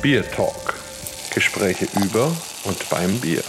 Beer Talk. Gespräche über und beim Bier.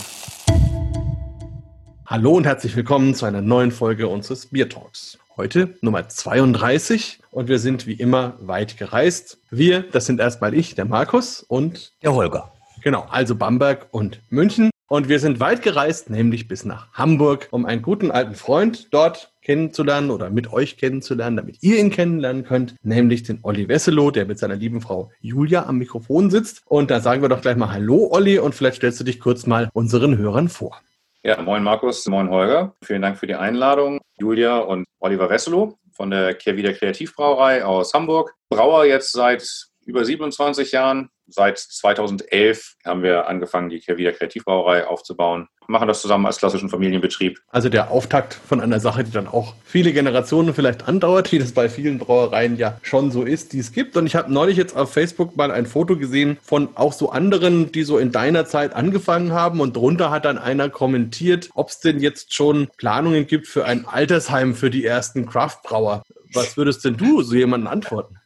Hallo und herzlich willkommen zu einer neuen Folge unseres Beer Talks. Heute Nummer 32 und wir sind wie immer weit gereist. Wir, das sind erstmal ich, der Markus und der Holger. Genau, also Bamberg und München. Und wir sind weit gereist, nämlich bis nach Hamburg, um einen guten alten Freund dort kennenzulernen oder mit euch kennenzulernen, damit ihr ihn kennenlernen könnt, nämlich den Olli Wesselow, der mit seiner lieben Frau Julia am Mikrofon sitzt. Und da sagen wir doch gleich mal Hallo, Olli, und vielleicht stellst du dich kurz mal unseren Hörern vor. Ja, moin Markus, moin Holger. Vielen Dank für die Einladung. Julia und Oliver Wesselow von der Kehrwieder Kreativbrauerei aus Hamburg. Brauer jetzt seit über 27 Jahren, seit 2011 haben wir angefangen, die Kehrwieder Kreativbrauerei aufzubauen. Machen das zusammen als klassischen Familienbetrieb. Also der Auftakt von einer Sache, die dann auch viele Generationen vielleicht andauert, wie das bei vielen Brauereien ja schon so ist, die es gibt. Und ich habe neulich jetzt auf Facebook mal ein Foto gesehen von auch so anderen, die so in deiner Zeit angefangen haben. Und drunter hat dann einer kommentiert, ob es denn jetzt schon Planungen gibt für ein Altersheim für die ersten Craftbrauer. Was würdest denn du so jemanden antworten?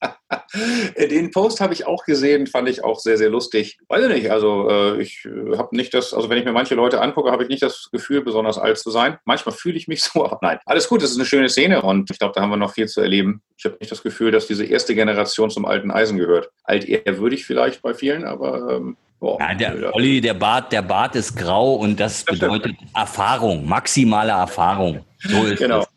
Den Post habe ich auch gesehen, fand ich auch sehr, sehr lustig. Weiß ich nicht, also äh, ich äh, habe nicht das, also wenn ich mir manche Leute angucke, habe ich nicht das Gefühl, besonders alt zu sein. Manchmal fühle ich mich so, aber nein. Alles gut, das ist eine schöne Szene und ich glaube, da haben wir noch viel zu erleben. Ich habe nicht das Gefühl, dass diese erste Generation zum alten Eisen gehört. Alt ehrwürdig vielleicht bei vielen, aber ähm, Boah, ja, der Olli, der Bart, der Bart ist grau und das bedeutet Erfahrung, maximale Erfahrung. So ist genau. Das.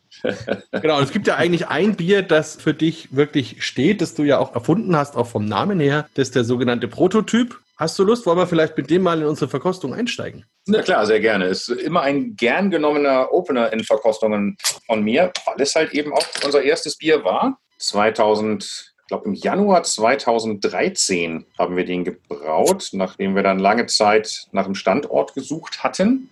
Genau, es gibt ja eigentlich ein Bier, das für dich wirklich steht, das du ja auch erfunden hast, auch vom Namen her. Das ist der sogenannte Prototyp. Hast du Lust? Wollen wir vielleicht mit dem mal in unsere Verkostung einsteigen? Na klar, sehr gerne. Ist immer ein gern genommener Opener in Verkostungen von mir, weil es halt eben auch unser erstes Bier war. 2000 ich glaube, im Januar 2013 haben wir den gebraut, nachdem wir dann lange Zeit nach einem Standort gesucht hatten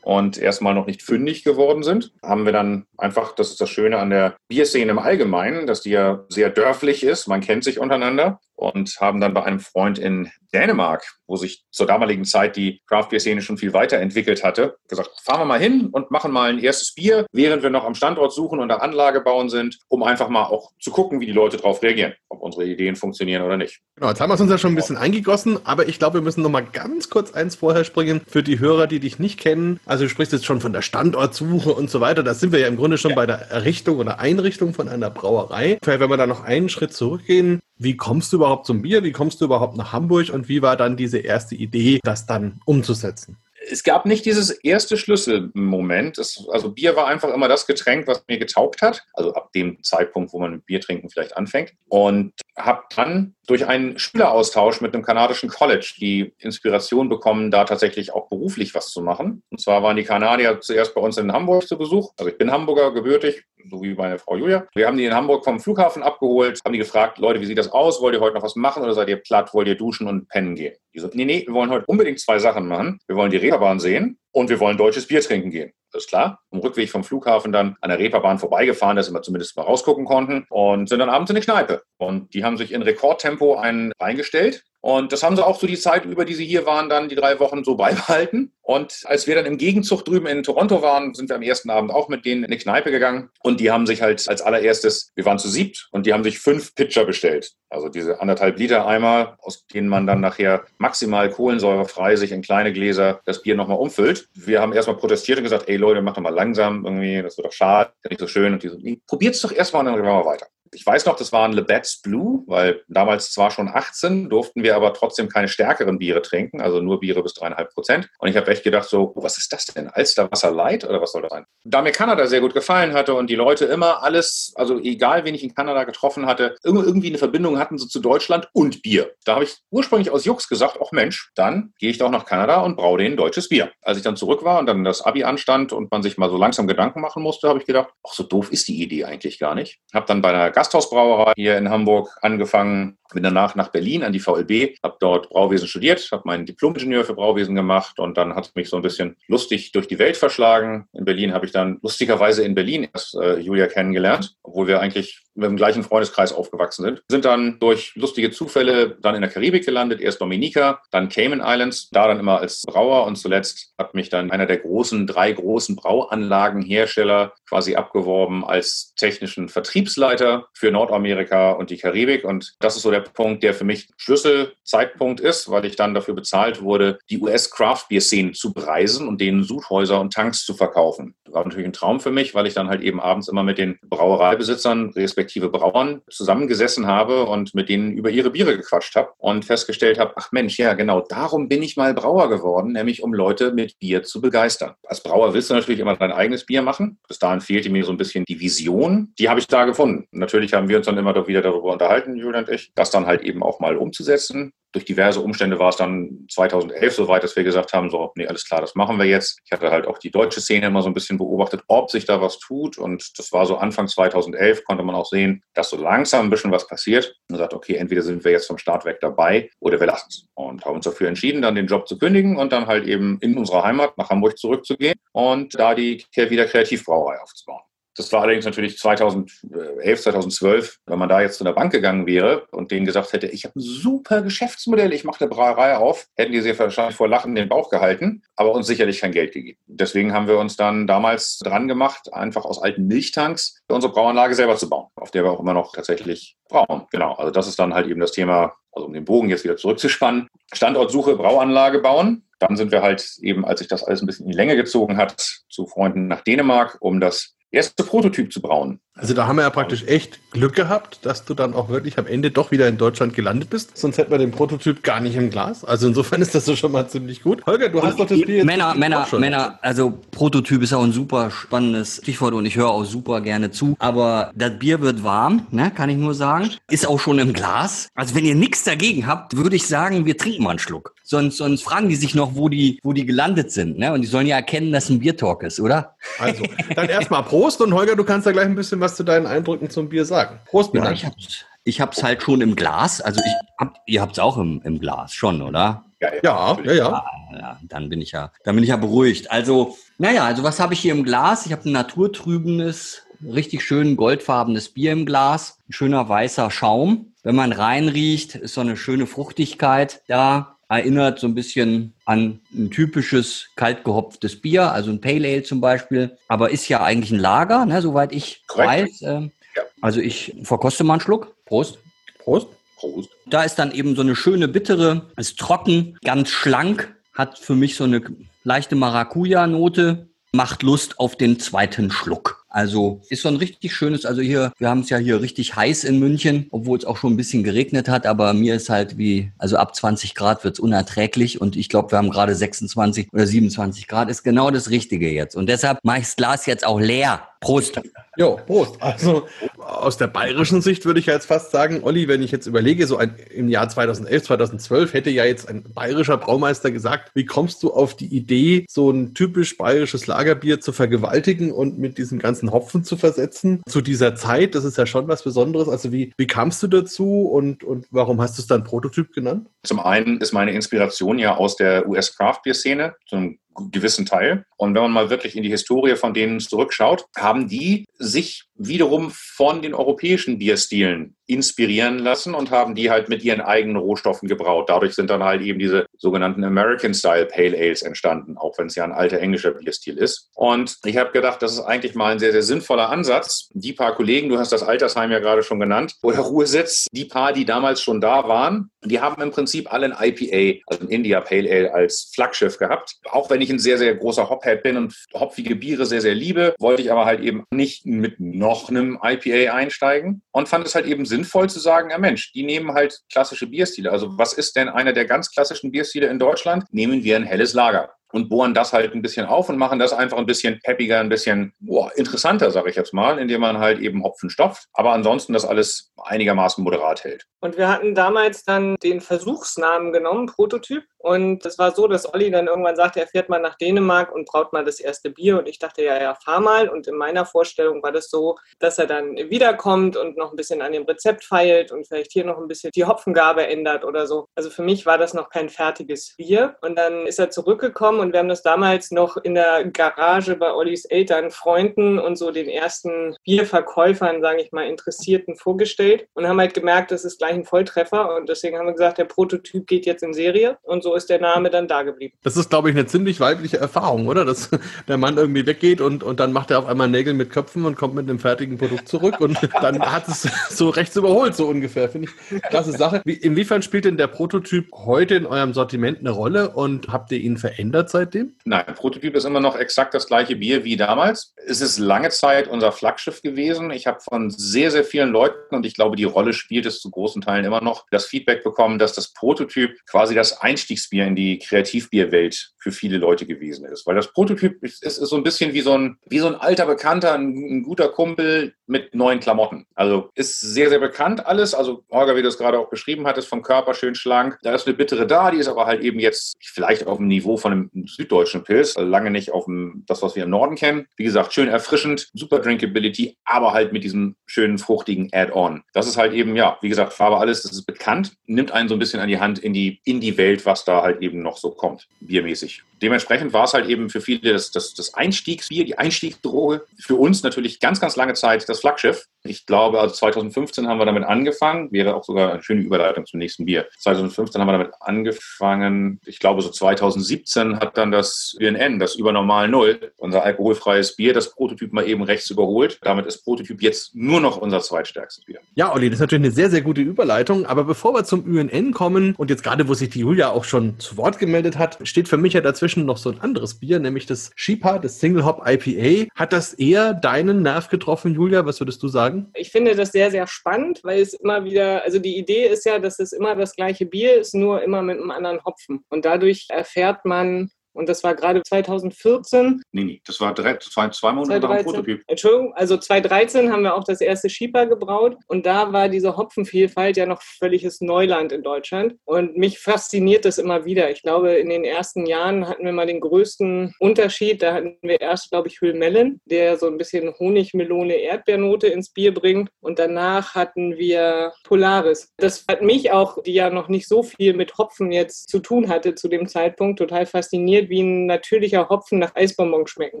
und erstmal noch nicht fündig geworden sind, haben wir dann einfach, das ist das Schöne an der Bierszene im Allgemeinen, dass die ja sehr dörflich ist, man kennt sich untereinander und haben dann bei einem Freund in Dänemark, wo sich zur damaligen Zeit die Craft Beer Szene schon viel weiterentwickelt hatte, gesagt, fahren wir mal hin und machen mal ein erstes Bier, während wir noch am Standort suchen und der Anlage bauen sind, um einfach mal auch zu gucken, wie die Leute darauf reagieren, ob unsere Ideen funktionieren oder nicht. Genau, jetzt haben wir es uns ja schon ein bisschen eingegossen, aber ich glaube, wir müssen noch mal ganz kurz eins vorher springen für die Hörer, die dich nicht kennen. Also du sprichst jetzt schon von der Standortsuche und so weiter. Da sind wir ja im Grunde schon ja. bei der Errichtung oder Einrichtung von einer Brauerei. Vielleicht, wenn wir da noch einen Schritt zurückgehen, wie kommst du überhaupt zum Bier? Wie kommst du überhaupt nach Hamburg? Und wie war dann diese erste Idee, das dann umzusetzen? Es gab nicht dieses erste Schlüsselmoment. Es, also Bier war einfach immer das Getränk, was mir getaugt hat. Also ab dem Zeitpunkt, wo man mit Bier trinken vielleicht anfängt. Und habe dann durch einen Schüleraustausch mit einem kanadischen College die Inspiration bekommen, da tatsächlich auch beruflich was zu machen. Und zwar waren die Kanadier zuerst bei uns in Hamburg zu Besuch. Also ich bin Hamburger gebürtig, so wie meine Frau Julia. Wir haben die in Hamburg vom Flughafen abgeholt, haben die gefragt, Leute, wie sieht das aus? Wollt ihr heute noch was machen oder seid ihr platt? Wollt ihr duschen und pennen gehen? Die so, nee, nee, wir wollen heute unbedingt zwei Sachen machen. Wir wollen die Reeperbahn sehen und wir wollen deutsches Bier trinken gehen. Das ist klar. Am Rückweg vom Flughafen dann an der Reeperbahn vorbeigefahren, dass wir zumindest mal rausgucken konnten und sind dann abends in die Kneipe. Und die haben sich in Rekordtempo einen reingestellt. Und das haben sie auch so die Zeit über, die sie hier waren, dann die drei Wochen so beibehalten. Und als wir dann im Gegenzug drüben in Toronto waren, sind wir am ersten Abend auch mit denen in die Kneipe gegangen. Und die haben sich halt als allererstes, wir waren zu siebt, und die haben sich fünf Pitcher bestellt. Also diese anderthalb Liter Eimer, aus denen man dann nachher maximal kohlensäurefrei sich in kleine Gläser das Bier nochmal umfüllt. Wir haben erstmal protestiert und gesagt, ey Leute, macht doch mal langsam irgendwie, das wird doch schade, nicht so schön. Und die so, nee, probiert's doch erstmal und dann gehen wir weiter. Ich weiß noch, das waren Lebets Blue, weil damals zwar schon 18, durften wir aber trotzdem keine stärkeren Biere trinken, also nur Biere bis dreieinhalb Prozent. Und ich habe echt gedacht so, oh, was ist das denn? Alsterwasser Light oder was soll das sein? Da mir Kanada sehr gut gefallen hatte und die Leute immer alles, also egal wen ich in Kanada getroffen hatte, irgendwie eine Verbindung hatten so zu Deutschland und Bier. Da habe ich ursprünglich aus Jux gesagt, ach Mensch, dann gehe ich doch nach Kanada und braue denen deutsches Bier. Als ich dann zurück war und dann das Abi anstand und man sich mal so langsam Gedanken machen musste, habe ich gedacht, ach so doof ist die Idee eigentlich gar nicht. Habe dann bei einer Gasthausbrauerei hier in Hamburg angefangen, bin danach nach Berlin an die VLB, habe dort Brauwesen studiert, habe meinen Diplom-Ingenieur für Brauwesen gemacht und dann hat es mich so ein bisschen lustig durch die Welt verschlagen. In Berlin habe ich dann lustigerweise in Berlin erst äh, Julia kennengelernt, obwohl wir eigentlich mit dem gleichen Freundeskreis aufgewachsen sind. Sind dann durch lustige Zufälle dann in der Karibik gelandet, erst Dominica, dann Cayman Islands, da dann immer als Brauer und zuletzt hat mich dann einer der großen, drei großen Brauanlagenhersteller quasi abgeworben als technischen Vertriebsleiter für Nordamerika und die Karibik und das ist so der Punkt, der für mich Schlüsselzeitpunkt ist, weil ich dann dafür bezahlt wurde, die US-Craft-Bier-Szene zu bereisen und denen Sudhäuser und Tanks zu verkaufen. Das war natürlich ein Traum für mich, weil ich dann halt eben abends immer mit den Brauereibesitzern, respektive Brauern, zusammengesessen habe und mit denen über ihre Biere gequatscht habe und festgestellt habe, ach Mensch, ja genau, darum bin ich mal Brauer geworden, nämlich um Leute mit Bier zu begeistern. Als Brauer willst du natürlich immer dein eigenes Bier machen. Bis dahin fehlte mir so ein bisschen die Vision. Die habe ich da gefunden. Natürlich haben wir uns dann immer wieder darüber unterhalten, Julian und ich, das dann halt eben auch mal umzusetzen durch diverse Umstände war es dann 2011 soweit, dass wir gesagt haben, so, nee, alles klar, das machen wir jetzt. Ich hatte halt auch die deutsche Szene immer so ein bisschen beobachtet, ob sich da was tut. Und das war so Anfang 2011, konnte man auch sehen, dass so langsam ein bisschen was passiert. Und sagt, okay, entweder sind wir jetzt vom Start weg dabei oder wir lassen es. Und haben uns dafür entschieden, dann den Job zu kündigen und dann halt eben in unsere Heimat nach Hamburg zurückzugehen und da die wieder Kreativbrauerei aufzubauen. Das war allerdings natürlich 2011, 2012, wenn man da jetzt zu einer Bank gegangen wäre und denen gesagt hätte, ich habe ein super Geschäftsmodell, ich mache eine Brauerei auf, hätten die sich wahrscheinlich vor Lachen den Bauch gehalten, aber uns sicherlich kein Geld gegeben. Deswegen haben wir uns dann damals dran gemacht, einfach aus alten Milchtanks unsere Brauanlage selber zu bauen, auf der wir auch immer noch tatsächlich brauen. Genau, also das ist dann halt eben das Thema, also um den Bogen jetzt wieder zurückzuspannen. Standortsuche, Brauanlage bauen. Dann sind wir halt eben, als sich das alles ein bisschen in die Länge gezogen hat, zu Freunden nach Dänemark, um das erste Prototyp zu brauen. Also da haben wir ja praktisch echt Glück gehabt, dass du dann auch wirklich am Ende doch wieder in Deutschland gelandet bist. Sonst hätten wir den Prototyp gar nicht im Glas. Also insofern ist das so schon mal ziemlich gut. Holger, du hast doch das Bier jetzt Männer, Männer, Männer, also Prototyp ist auch ein super spannendes Stichwort und ich höre auch super gerne zu. Aber das Bier wird warm, ne, kann ich nur sagen. Ist auch schon im Glas. Also wenn ihr nichts dagegen habt, würde ich sagen, wir trinken mal einen Schluck. Sonst, sonst fragen die sich noch, wo die, wo die gelandet sind. Ne? Und die sollen ja erkennen, dass ein Biertalk ist, oder? Also, dann erstmal Prost und Holger, du kannst ja gleich ein bisschen was zu deinen Eindrücken zum Bier sagen. Prost, ja, ich hab's, ich hab's halt schon im Glas. Also ich hab, ihr habt's auch im, im Glas schon, oder? Ja, ja, ja, ja. ja. Dann bin ich ja, dann bin ich ja beruhigt. Also, naja, also was habe ich hier im Glas? Ich habe ein naturtrübenes, richtig schön goldfarbenes Bier im Glas. Ein schöner weißer Schaum. Wenn man reinriecht, ist so eine schöne Fruchtigkeit da erinnert so ein bisschen an ein typisches kaltgehopftes Bier, also ein Pale Ale zum Beispiel, aber ist ja eigentlich ein Lager, ne, soweit ich Korrekt. weiß. Äh, ja. Also ich verkoste mal einen Schluck. Prost. Prost. Prost. Da ist dann eben so eine schöne bittere, ist trocken, ganz schlank, hat für mich so eine leichte Maracuja-Note, macht Lust auf den zweiten Schluck. Also ist so ein richtig schönes, also hier, wir haben es ja hier richtig heiß in München, obwohl es auch schon ein bisschen geregnet hat, aber mir ist halt wie, also ab 20 Grad wird es unerträglich und ich glaube, wir haben gerade 26 oder 27 Grad, ist genau das Richtige jetzt. Und deshalb mache ich das Glas jetzt auch leer. Prost. Jo, Prost. Also aus der bayerischen Sicht würde ich jetzt fast sagen, Olli, wenn ich jetzt überlege, so ein, im Jahr 2011, 2012 hätte ja jetzt ein bayerischer Braumeister gesagt, wie kommst du auf die Idee, so ein typisch bayerisches Lagerbier zu vergewaltigen und mit diesem ganzen Hopfen zu versetzen zu dieser Zeit? Das ist ja schon was Besonderes. Also wie, wie kamst du dazu und, und warum hast du es dann Prototyp genannt? Zum einen ist meine Inspiration ja aus der US-Craft-Bier-Szene, zum gewissen Teil. Und wenn man mal wirklich in die Historie von denen zurückschaut, haben die sich wiederum von den europäischen Bierstilen inspirieren lassen und haben die halt mit ihren eigenen Rohstoffen gebraut. Dadurch sind dann halt eben diese sogenannten American Style Pale Ales entstanden, auch wenn es ja ein alter englischer Bierstil ist. Und ich habe gedacht, das ist eigentlich mal ein sehr, sehr sinnvoller Ansatz. Die paar Kollegen, du hast das Altersheim ja gerade schon genannt, oder Ruhesitz, die paar, die damals schon da waren, die haben im Prinzip alle ein IPA, also ein India Pale Ale als Flaggschiff gehabt. Auch wenn ich ein sehr, sehr großer Hophead bin und hopfige Biere sehr, sehr liebe, wollte ich aber halt eben nicht mit noch einem IPA einsteigen und fand es halt eben sinnvoll zu sagen, ja Mensch, die nehmen halt klassische Bierstile. Also was ist denn einer der ganz klassischen Bierstile in Deutschland? Nehmen wir ein helles Lager und bohren das halt ein bisschen auf und machen das einfach ein bisschen peppiger, ein bisschen boah, interessanter, sage ich jetzt mal, indem man halt eben Hopfen stopft, aber ansonsten das alles einigermaßen moderat hält. Und wir hatten damals dann den Versuchsnamen genommen, Prototyp. Und es war so, dass Olli dann irgendwann sagte, er fährt mal nach Dänemark und braut mal das erste Bier. Und ich dachte, ja, ja, fahr mal. Und in meiner Vorstellung war das so, dass er dann wiederkommt und noch ein bisschen an dem Rezept feilt und vielleicht hier noch ein bisschen die Hopfengabe ändert oder so. Also für mich war das noch kein fertiges Bier. Und dann ist er zurückgekommen haben und wir haben das damals noch in der Garage bei Ollis Eltern, Freunden und so den ersten Bierverkäufern, sage ich mal, Interessierten vorgestellt und haben halt gemerkt, das ist gleich ein Volltreffer und deswegen haben wir gesagt, der Prototyp geht jetzt in Serie und so ist der Name dann da geblieben. Das ist, glaube ich, eine ziemlich weibliche Erfahrung, oder? Dass der Mann irgendwie weggeht und, und dann macht er auf einmal Nägel mit Köpfen und kommt mit einem fertigen Produkt zurück und dann hat es so rechts überholt, so ungefähr. Finde ich klasse Sache. Wie, inwiefern spielt denn der Prototyp heute in eurem Sortiment eine Rolle und habt ihr ihn verändert seitdem? Nein, Prototyp ist immer noch exakt das gleiche Bier wie damals. Es ist lange Zeit unser Flaggschiff gewesen. Ich habe von sehr, sehr vielen Leuten, und ich glaube, die Rolle spielt es zu großen Teilen immer noch, das Feedback bekommen, dass das Prototyp quasi das Einstiegsbier in die Kreativbierwelt für viele Leute gewesen ist. Weil das Prototyp ist, ist so ein bisschen wie so ein, wie so ein alter Bekannter, ein, ein guter Kumpel mit neuen Klamotten. Also ist sehr, sehr bekannt alles. Also Holger, wie du es gerade auch beschrieben hattest, vom Körper schön schlank. Da ist eine bittere da, die ist aber halt eben jetzt vielleicht auf dem Niveau von einem süddeutschen Pilz, also lange nicht auf dem, das, was wir im Norden kennen. Wie gesagt, schön erfrischend, super Drinkability, aber halt mit diesem schönen, fruchtigen Add-on. Das ist halt eben, ja, wie gesagt, Farbe alles, das ist bekannt, nimmt einen so ein bisschen an die Hand in die, in die Welt, was da halt eben noch so kommt, biermäßig. Dementsprechend war es halt eben für viele das, das, das Einstiegsbier, die Einstiegsdroge. Für uns natürlich ganz, ganz lange Zeit das Flaggschiff. Ich glaube, also 2015 haben wir damit angefangen. Wäre auch sogar eine schöne Überleitung zum nächsten Bier. 2015 haben wir damit angefangen. Ich glaube, so 2017 hat dann das UNN, das Übernormal Null, unser alkoholfreies Bier, das Prototyp mal eben rechts überholt. Damit ist Prototyp jetzt nur noch unser zweitstärkstes Bier. Ja, Olli, das ist natürlich eine sehr, sehr gute Überleitung. Aber bevor wir zum UNN kommen und jetzt gerade, wo sich die Julia auch schon zu Wort gemeldet hat, steht für mich ja dazwischen noch so ein anderes Bier, nämlich das Sheepa, das Single Hop IPA. Hat das eher deinen Nerv getroffen, Julia? Was würdest du sagen? Ich finde das sehr, sehr spannend, weil es immer wieder, also die Idee ist ja, dass es immer das gleiche Bier ist, nur immer mit einem anderen Hopfen. Und dadurch erfährt man und das war gerade 2014. Nee, nee, das war direkt zwei, zwei Monate nach dem Prototyp. Entschuldigung, also 2013 haben wir auch das erste Schieper gebraut und da war diese Hopfenvielfalt ja noch völliges Neuland in Deutschland. Und mich fasziniert das immer wieder. Ich glaube, in den ersten Jahren hatten wir mal den größten Unterschied. Da hatten wir erst, glaube ich, Hüllmellen, der so ein bisschen Honigmelone, Erdbeernote ins Bier bringt. Und danach hatten wir Polaris. Das hat mich auch, die ja noch nicht so viel mit Hopfen jetzt zu tun hatte zu dem Zeitpunkt, total fasziniert wie ein natürlicher Hopfen nach Eisbonbon schmecken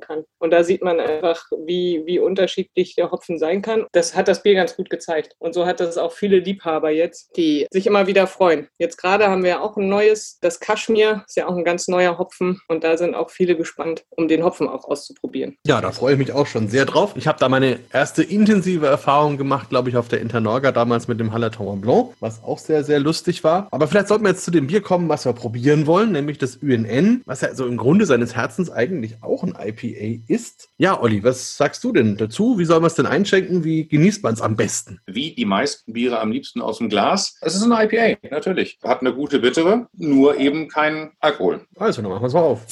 kann. Und da sieht man einfach, wie, wie unterschiedlich der Hopfen sein kann. Das hat das Bier ganz gut gezeigt. Und so hat das auch viele Liebhaber jetzt, die sich immer wieder freuen. Jetzt gerade haben wir auch ein neues, das Kaschmir, ist ja auch ein ganz neuer Hopfen. Und da sind auch viele gespannt, um den Hopfen auch auszuprobieren. Ja, da freue ich mich auch schon sehr drauf. Ich habe da meine erste intensive Erfahrung gemacht, glaube ich, auf der Internorga damals mit dem Hallertauer Blanc, was auch sehr, sehr lustig war. Aber vielleicht sollten wir jetzt zu dem Bier kommen, was wir probieren wollen, nämlich das UNN, was ja so im Grunde seines Herzens eigentlich auch ein IPA ist. Ja, Olli, was sagst du denn dazu? Wie soll man es denn einschenken? Wie genießt man es am besten? Wie die meisten Biere am liebsten aus dem Glas. Es ist ein IPA, natürlich. Hat eine gute Bittere, nur eben kein Alkohol. Also, dann machen wir es mal auf.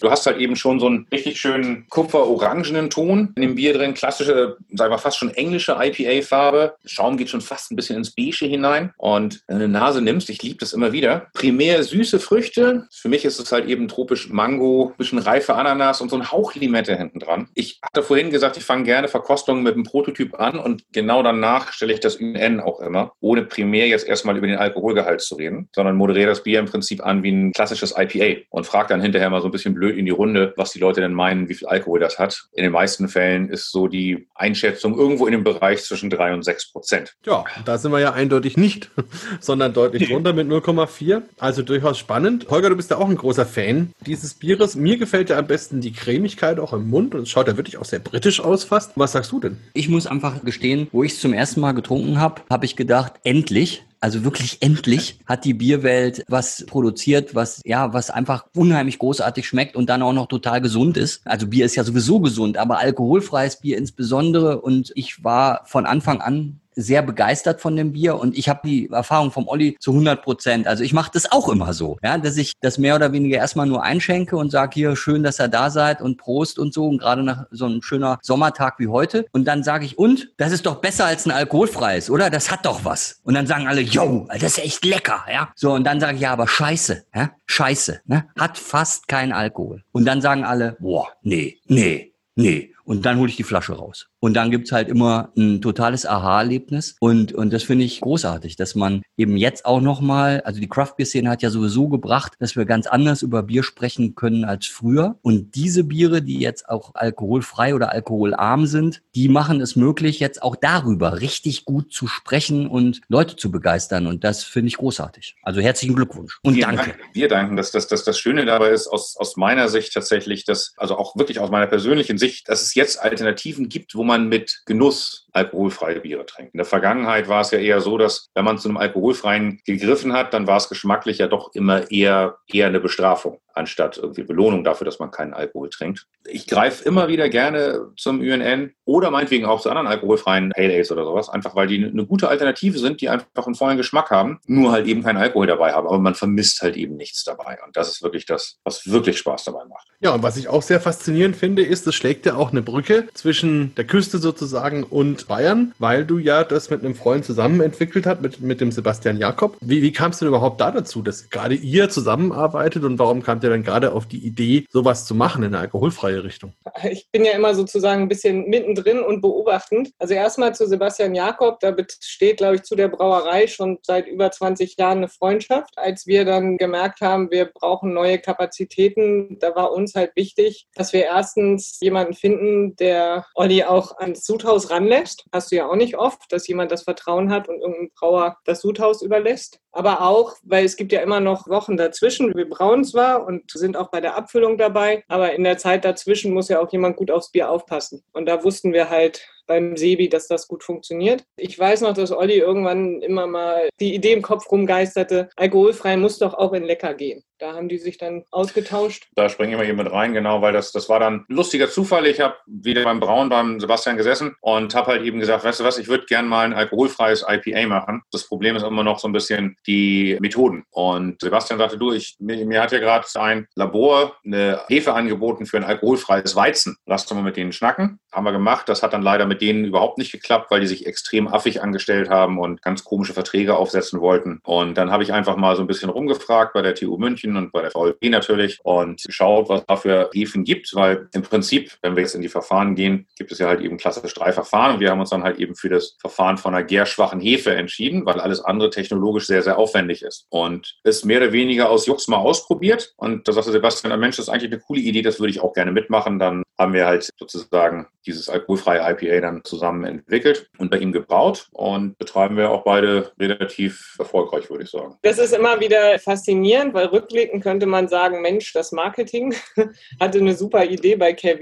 Du hast halt eben schon so einen richtig schönen kupfer-orangenen Ton in dem Bier drin. Klassische, sagen wir fast schon englische IPA-Farbe. Schaum geht schon fast ein bisschen ins Beige hinein. Und wenn du eine Nase nimmst, ich liebe das immer wieder. Primär süße Früchte. Für mich ist es halt eben tropisch Mango, bisschen reife Ananas und so ein Hauch Limette hinten dran. Ich hatte vorhin gesagt, ich fange gerne Verkostungen mit einem Prototyp an und genau danach stelle ich das UN auch immer, ohne primär jetzt erstmal über den Alkoholgehalt zu reden, sondern moderiere das Bier im Prinzip an wie ein klassisches IPA und frage dann hinterher mal so ein bisschen blöd in die Runde, was die Leute denn meinen, wie viel Alkohol das hat. In den meisten Fällen ist so die Einschätzung irgendwo in dem Bereich zwischen 3 und 6 Prozent. Ja, da sind wir ja eindeutig nicht, sondern deutlich drunter mit 0,4. Also durchaus spannend. Holger, du bist ja auch ein großer Fan dieses Bieres. Mir gefällt ja am besten die Cremigkeit auch im Mund und es schaut ja wirklich auch sehr britisch aus fast. Was sagst du denn? Ich muss einfach gestehen, wo ich es zum ersten Mal getrunken habe, habe ich gedacht, endlich also wirklich endlich hat die Bierwelt was produziert, was ja, was einfach unheimlich großartig schmeckt und dann auch noch total gesund ist. Also Bier ist ja sowieso gesund, aber alkoholfreies Bier insbesondere. Und ich war von Anfang an sehr begeistert von dem Bier und ich habe die Erfahrung vom Olli zu 100 Prozent. Also ich mache das auch immer so, ja, dass ich das mehr oder weniger erstmal nur einschenke und sage hier schön, dass ihr da seid und Prost und so und gerade nach so einem schöner Sommertag wie heute und dann sage ich und das ist doch besser als ein alkoholfreies, oder? Das hat doch was. Und dann sagen alle, yo, das ist echt lecker, ja. So und dann sage ich ja, aber scheiße, ja, scheiße, ne? Hat fast kein Alkohol. Und dann sagen alle, boah, nee, nee, nee. Und dann hole ich die Flasche raus. Und dann gibt's halt immer ein totales Aha-Erlebnis. Und, und das finde ich großartig, dass man eben jetzt auch nochmal, also die Craft Beer Szene hat ja sowieso gebracht, dass wir ganz anders über Bier sprechen können als früher. Und diese Biere, die jetzt auch alkoholfrei oder alkoholarm sind, die machen es möglich, jetzt auch darüber richtig gut zu sprechen und Leute zu begeistern. Und das finde ich großartig. Also herzlichen Glückwunsch und wir danke. Danken, wir danken. dass das, das, das Schöne dabei ist, aus, aus meiner Sicht tatsächlich, dass, also auch wirklich aus meiner persönlichen Sicht, dass es jetzt Alternativen gibt, wo man mit Genuss alkoholfreie Biere trinkt. In der Vergangenheit war es ja eher so, dass wenn man zu einem alkoholfreien gegriffen hat, dann war es geschmacklich ja doch immer eher, eher eine Bestrafung anstatt irgendwie Belohnung dafür, dass man keinen Alkohol trinkt. Ich greife immer wieder gerne zum UNN oder meinetwegen auch zu anderen alkoholfreien Pale Ales oder sowas, einfach weil die eine gute Alternative sind, die einfach einen vollen Geschmack haben, nur halt eben keinen Alkohol dabei haben. Aber man vermisst halt eben nichts dabei. Und das ist wirklich das, was wirklich Spaß dabei macht. Ja, und was ich auch sehr faszinierend finde, ist, es schlägt ja auch eine Brücke zwischen der Küste sozusagen und Bayern, weil du ja das mit einem Freund zusammen entwickelt hast, mit, mit dem Sebastian Jakob. Wie, wie kamst du denn überhaupt da dazu, dass gerade ihr zusammenarbeitet und warum kamt ihr dann gerade auf die Idee, sowas zu machen in eine alkoholfreie Richtung? Ich bin ja immer sozusagen ein bisschen mittendrin und beobachtend. Also erstmal zu Sebastian Jakob, da besteht, glaube ich, zu der Brauerei schon seit über 20 Jahren eine Freundschaft. Als wir dann gemerkt haben, wir brauchen neue Kapazitäten, da war uns halt wichtig, dass wir erstens jemanden finden, der Olli auch ans Sudhaus ranlässt. Hast du ja auch nicht oft, dass jemand das Vertrauen hat und irgendein Brauer das Sudhaus überlässt. Aber auch, weil es gibt ja immer noch Wochen dazwischen. Wir brauen zwar und sind auch bei der Abfüllung dabei, aber in der Zeit dazwischen muss ja auch jemand gut aufs Bier aufpassen. Und da wussten wir halt, beim Sebi, dass das gut funktioniert. Ich weiß noch, dass Olli irgendwann immer mal die Idee im Kopf rumgeisterte, alkoholfrei muss doch auch in lecker gehen. Da haben die sich dann ausgetauscht. Da springe ich mal hier mit rein, genau, weil das, das war dann lustiger Zufall. Ich habe wieder beim Brauen beim Sebastian gesessen und habe halt eben gesagt, weißt du was, ich würde gerne mal ein alkoholfreies IPA machen. Das Problem ist immer noch so ein bisschen die Methoden. Und Sebastian sagte, du, ich, mir, mir hat ja gerade ein Labor eine Hefe angeboten für ein alkoholfreies Weizen. Lass doch mal mit denen schnacken. Haben wir gemacht. Das hat dann leider mit denen überhaupt nicht geklappt, weil die sich extrem affig angestellt haben und ganz komische Verträge aufsetzen wollten. Und dann habe ich einfach mal so ein bisschen rumgefragt bei der TU München und bei der VLB natürlich und geschaut, was da für Hefen gibt, weil im Prinzip, wenn wir jetzt in die Verfahren gehen, gibt es ja halt eben klassisch drei Verfahren und wir haben uns dann halt eben für das Verfahren von einer gärschwachen Hefe entschieden, weil alles andere technologisch sehr, sehr aufwendig ist. Und ist mehr oder weniger aus Jux mal ausprobiert und da sagte Sebastian, Mensch, das ist eigentlich eine coole Idee, das würde ich auch gerne mitmachen. Dann haben wir halt sozusagen dieses alkoholfreie IPA dann zusammen entwickelt und bei ihm gebraut und betreiben wir auch beide relativ erfolgreich, würde ich sagen. Das ist immer wieder faszinierend, weil rückblickend könnte man sagen, Mensch, das Marketing hatte eine super Idee bei Care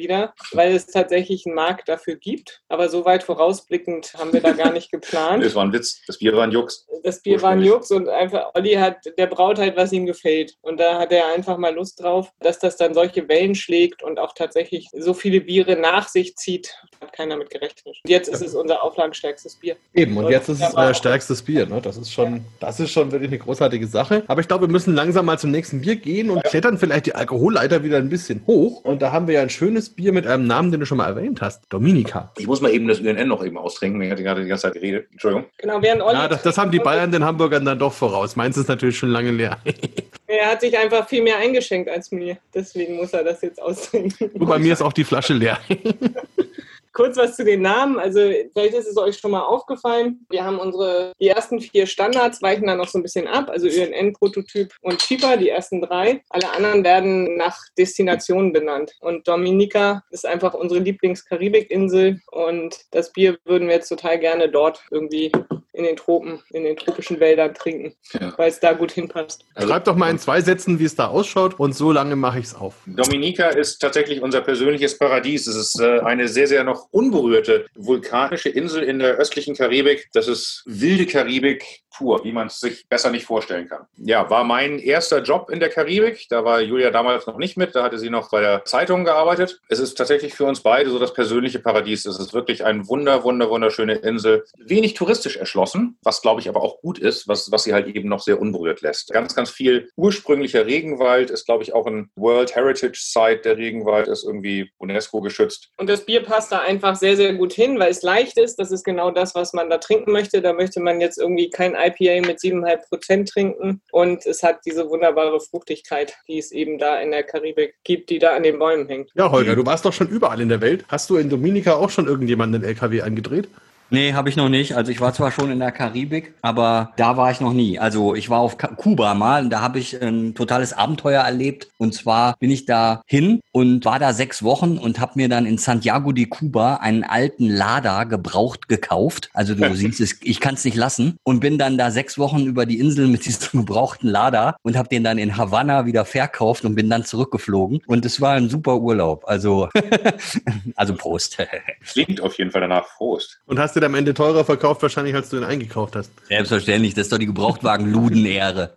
weil es tatsächlich einen Markt dafür gibt. Aber so weit vorausblickend haben wir da gar nicht geplant. das war ein Witz. Das Bier war ein Jux. Das Bier war ein Jux und einfach, Olli hat, der braut halt, was ihm gefällt. Und da hat er einfach mal Lust drauf, dass das dann solche Wellen schlägt und auch tatsächlich so viele Biere nach sich zieht. Hat keiner mit gerechnet. Und jetzt ist es unser auflagenstärkstes Bier. Eben, und jetzt ist es euer stärkstes Bier. Ne? Das, ist schon, das ist schon wirklich eine großartige Sache. Aber ich glaube, wir müssen langsam mal zum nächsten Bier gehen und klettern vielleicht die Alkoholleiter wieder ein bisschen hoch. Und da haben wir ja ein schönes Bier mit einem Namen, den du schon mal erwähnt hast. Dominika. Ich muss mal eben das UNN noch eben austrinken. Ich hatte gerade die ganze Zeit geredet. Entschuldigung. Genau, während Olli. Ja, das, das haben die Bayern den Hamburgern dann doch voraus. Meins ist natürlich schon lange leer. Er hat sich einfach viel mehr eingeschenkt als mir. Deswegen muss er das jetzt austrinken. Du, bei mir ist auch die Flasche leer. Kurz was zu den Namen. Also vielleicht ist es euch schon mal aufgefallen. Wir haben unsere, die ersten vier Standards weichen dann noch so ein bisschen ab. Also ÖNN, Prototyp und Chipa, die ersten drei. Alle anderen werden nach Destinationen benannt. Und Dominica ist einfach unsere Lieblings-Karibikinsel. Und das Bier würden wir jetzt total gerne dort irgendwie in den Tropen, in den tropischen Wäldern trinken, Ja. weil es da gut hinpasst. Schreib doch mal in zwei Sätzen, wie es da ausschaut. Und so lange mache ich es auf. Dominica ist tatsächlich unser persönliches Paradies. Es ist äh, eine sehr, sehr noch unberührte vulkanische Insel in der östlichen Karibik. Das ist wilde Karibik pur, wie man es sich besser nicht vorstellen kann. Ja, war mein erster Job in der Karibik. Da war Julia damals noch nicht mit. Da hatte sie noch bei der Zeitung gearbeitet. Es ist tatsächlich für uns beide so das persönliche Paradies. Es ist wirklich ein wunder, wunder, wunderschöne Insel. Wenig touristisch erschlossen, was glaube ich aber auch gut ist, was, was sie halt eben noch sehr unberührt lässt. Ganz, ganz viel ursprünglicher Regenwald ist, glaube ich, auch ein World Heritage Site. Der Regenwald ist irgendwie UNESCO geschützt. Und das Bier passt da einfach sehr, sehr gut hin, weil es leicht ist. Das ist genau das, was man da trinken möchte. Da möchte man jetzt irgendwie kein IPA mit 7,5 Prozent trinken und es hat diese wunderbare Fruchtigkeit, die es eben da in der Karibik gibt, die da an den Bäumen hängt. Ja, Holger, du warst doch schon überall in der Welt. Hast du in Dominika auch schon irgendjemanden den LKW angedreht? Nee, habe ich noch nicht. Also ich war zwar schon in der Karibik, aber da war ich noch nie. Also ich war auf Kuba mal und da habe ich ein totales Abenteuer erlebt. Und zwar bin ich da hin und war da sechs Wochen und habe mir dann in Santiago de Cuba einen alten Lada gebraucht gekauft. Also du siehst es, ich kann es nicht lassen. Und bin dann da sechs Wochen über die Insel mit diesem gebrauchten Lada und habe den dann in Havanna wieder verkauft und bin dann zurückgeflogen. Und es war ein super Urlaub. Also, also Prost. Klingt auf jeden Fall danach Prost. Und hast du am Ende teurer verkauft, wahrscheinlich, als du ihn eingekauft hast. Selbstverständlich, das ist doch die Gebrauchtwagen-Ludenehre.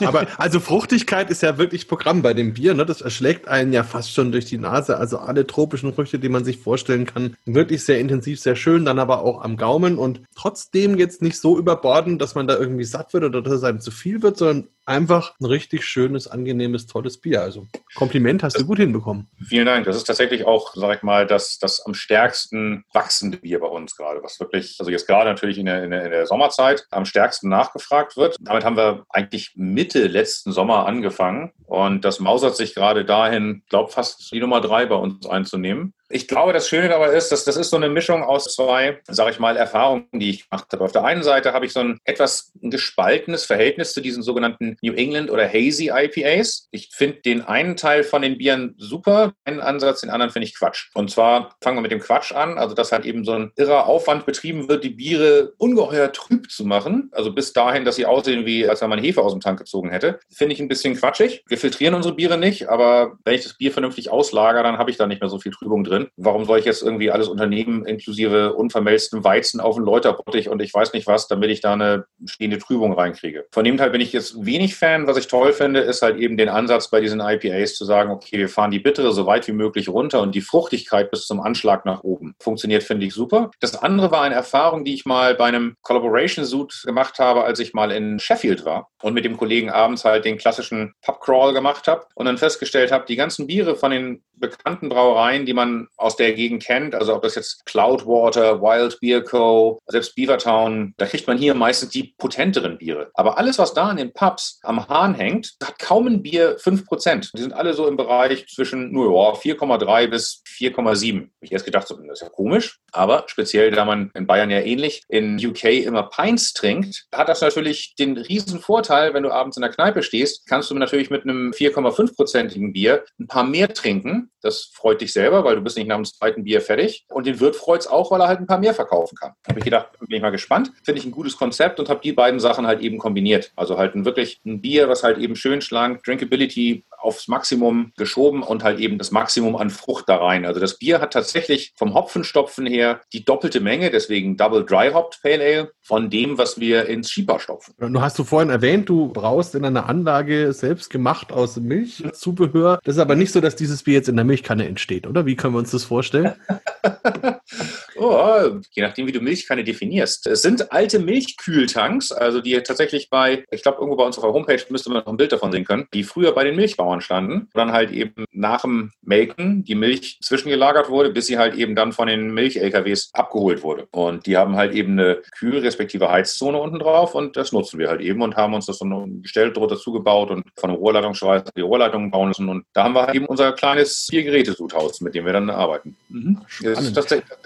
Ja, aber also Fruchtigkeit ist ja wirklich Programm bei dem Bier. Ne? Das erschlägt einen ja fast schon durch die Nase. Also alle tropischen Früchte, die man sich vorstellen kann, wirklich sehr intensiv, sehr schön, dann aber auch am Gaumen und trotzdem jetzt nicht so überborden, dass man da irgendwie satt wird oder dass es einem zu viel wird, sondern einfach ein richtig schönes, angenehmes, tolles Bier. Also Kompliment hast du gut hinbekommen. Vielen Dank. Das ist tatsächlich auch, sag ich mal, das, das am stärksten wachsende Bier bei uns gerade, was wirklich, also jetzt gerade natürlich in der, in der, in der Sommerzeit am stärksten nachgefragt wird. Damit haben wir eigentlich Mitte letzten Sommer angefangen und das mausert sich gerade dahin, glaube fast die Nummer drei bei uns einzunehmen. Ich glaube, das Schöne dabei ist, dass das ist so eine Mischung aus zwei, sage ich mal, Erfahrungen, die ich gemacht habe. Auf der einen Seite habe ich so ein etwas gespaltenes Verhältnis zu diesen sogenannten New England oder Hazy IPAs. Ich finde den einen Teil von den Bieren super, einen Ansatz, den anderen finde ich Quatsch. Und zwar fangen wir mit dem Quatsch an, also dass halt eben so ein irrer Aufwand betrieben wird, die Biere ungeheuer trüb zu machen. Also bis dahin, dass sie aussehen wie, als wenn man Hefe aus dem Tank gezogen hätte. Finde ich ein bisschen quatschig. Wir filtrieren unsere Biere nicht, aber wenn ich das Bier vernünftig auslager, dann habe ich da nicht mehr so viel Trübung drin. Warum soll ich jetzt irgendwie alles unternehmen, inklusive unvermelzten Weizen auf einen Läuterbottich und ich weiß nicht was, damit ich da eine stehende Trübung reinkriege? Von dem Teil bin ich jetzt wenig Fan. Was ich toll finde, ist halt eben den Ansatz bei diesen IPAs zu sagen, okay, wir fahren die Bittere so weit wie möglich runter und die Fruchtigkeit bis zum Anschlag nach oben. Funktioniert, finde ich super. Das andere war eine Erfahrung, die ich mal bei einem Collaboration Suit gemacht habe, als ich mal in Sheffield war und mit dem Kollegen abends halt den klassischen Pub Crawl gemacht habe und dann festgestellt habe, die ganzen Biere von den bekannten Brauereien, die man aus der Gegend kennt, also ob das jetzt Cloudwater, Wild Beer Co., selbst Beavertown, da kriegt man hier meistens die potenteren Biere. Aber alles, was da in den Pubs am Hahn hängt, hat kaum ein Bier 5%. Die sind alle so im Bereich zwischen nur 4,3 bis 4,7. Ich erst gedacht, das ist ja komisch, aber speziell, da man in Bayern ja ähnlich in UK immer Pints trinkt, hat das natürlich den riesen Vorteil, wenn du abends in der Kneipe stehst, kannst du natürlich mit einem 4,5-prozentigen Bier ein paar mehr trinken. Das freut dich selber, weil du bist nicht nach dem zweiten Bier fertig. Und den Wirt freut es auch, weil er halt ein paar mehr verkaufen kann. Habe ich gedacht, bin ich mal gespannt. Finde ich ein gutes Konzept und habe die beiden Sachen halt eben kombiniert. Also halt ein wirklich ein Bier, was halt eben schön schlank, Drinkability aufs Maximum geschoben und halt eben das Maximum an Frucht da rein. Also das Bier hat tatsächlich vom Hopfenstopfen her die doppelte Menge, deswegen Double Dry Hopped Pale Ale, von dem, was wir ins Schieber stopfen. Du hast du vorhin erwähnt, du brauchst in einer Anlage selbst gemacht aus Milchzubehör. Das ist aber nicht so, dass dieses Bier jetzt in der Milchkanne entsteht, oder? Wie können wir uns das vorstellen? oh, je nachdem, wie du Milchkanne definierst. Es sind alte Milchkühltanks, also die tatsächlich bei, ich glaube, irgendwo bei unserer Homepage müsste man noch ein Bild davon sehen können, die früher bei den Milchbauern standen, dann halt eben nach dem Melken die Milch zwischengelagert wurde, bis sie halt eben dann von den Milch-LKWs abgeholt wurde. Und die haben halt eben eine Kühl- respektive Heizzone unten drauf und das nutzen wir halt eben und haben uns das dann gestellt, dort dazu gebaut und von der Rohrleitungsschweiß die Rohrleitungen bauen lassen. Und da haben wir halt eben unser kleines Vier-Gerätesudhaus, mit dem wir dann arbeiten. Mhm. Das,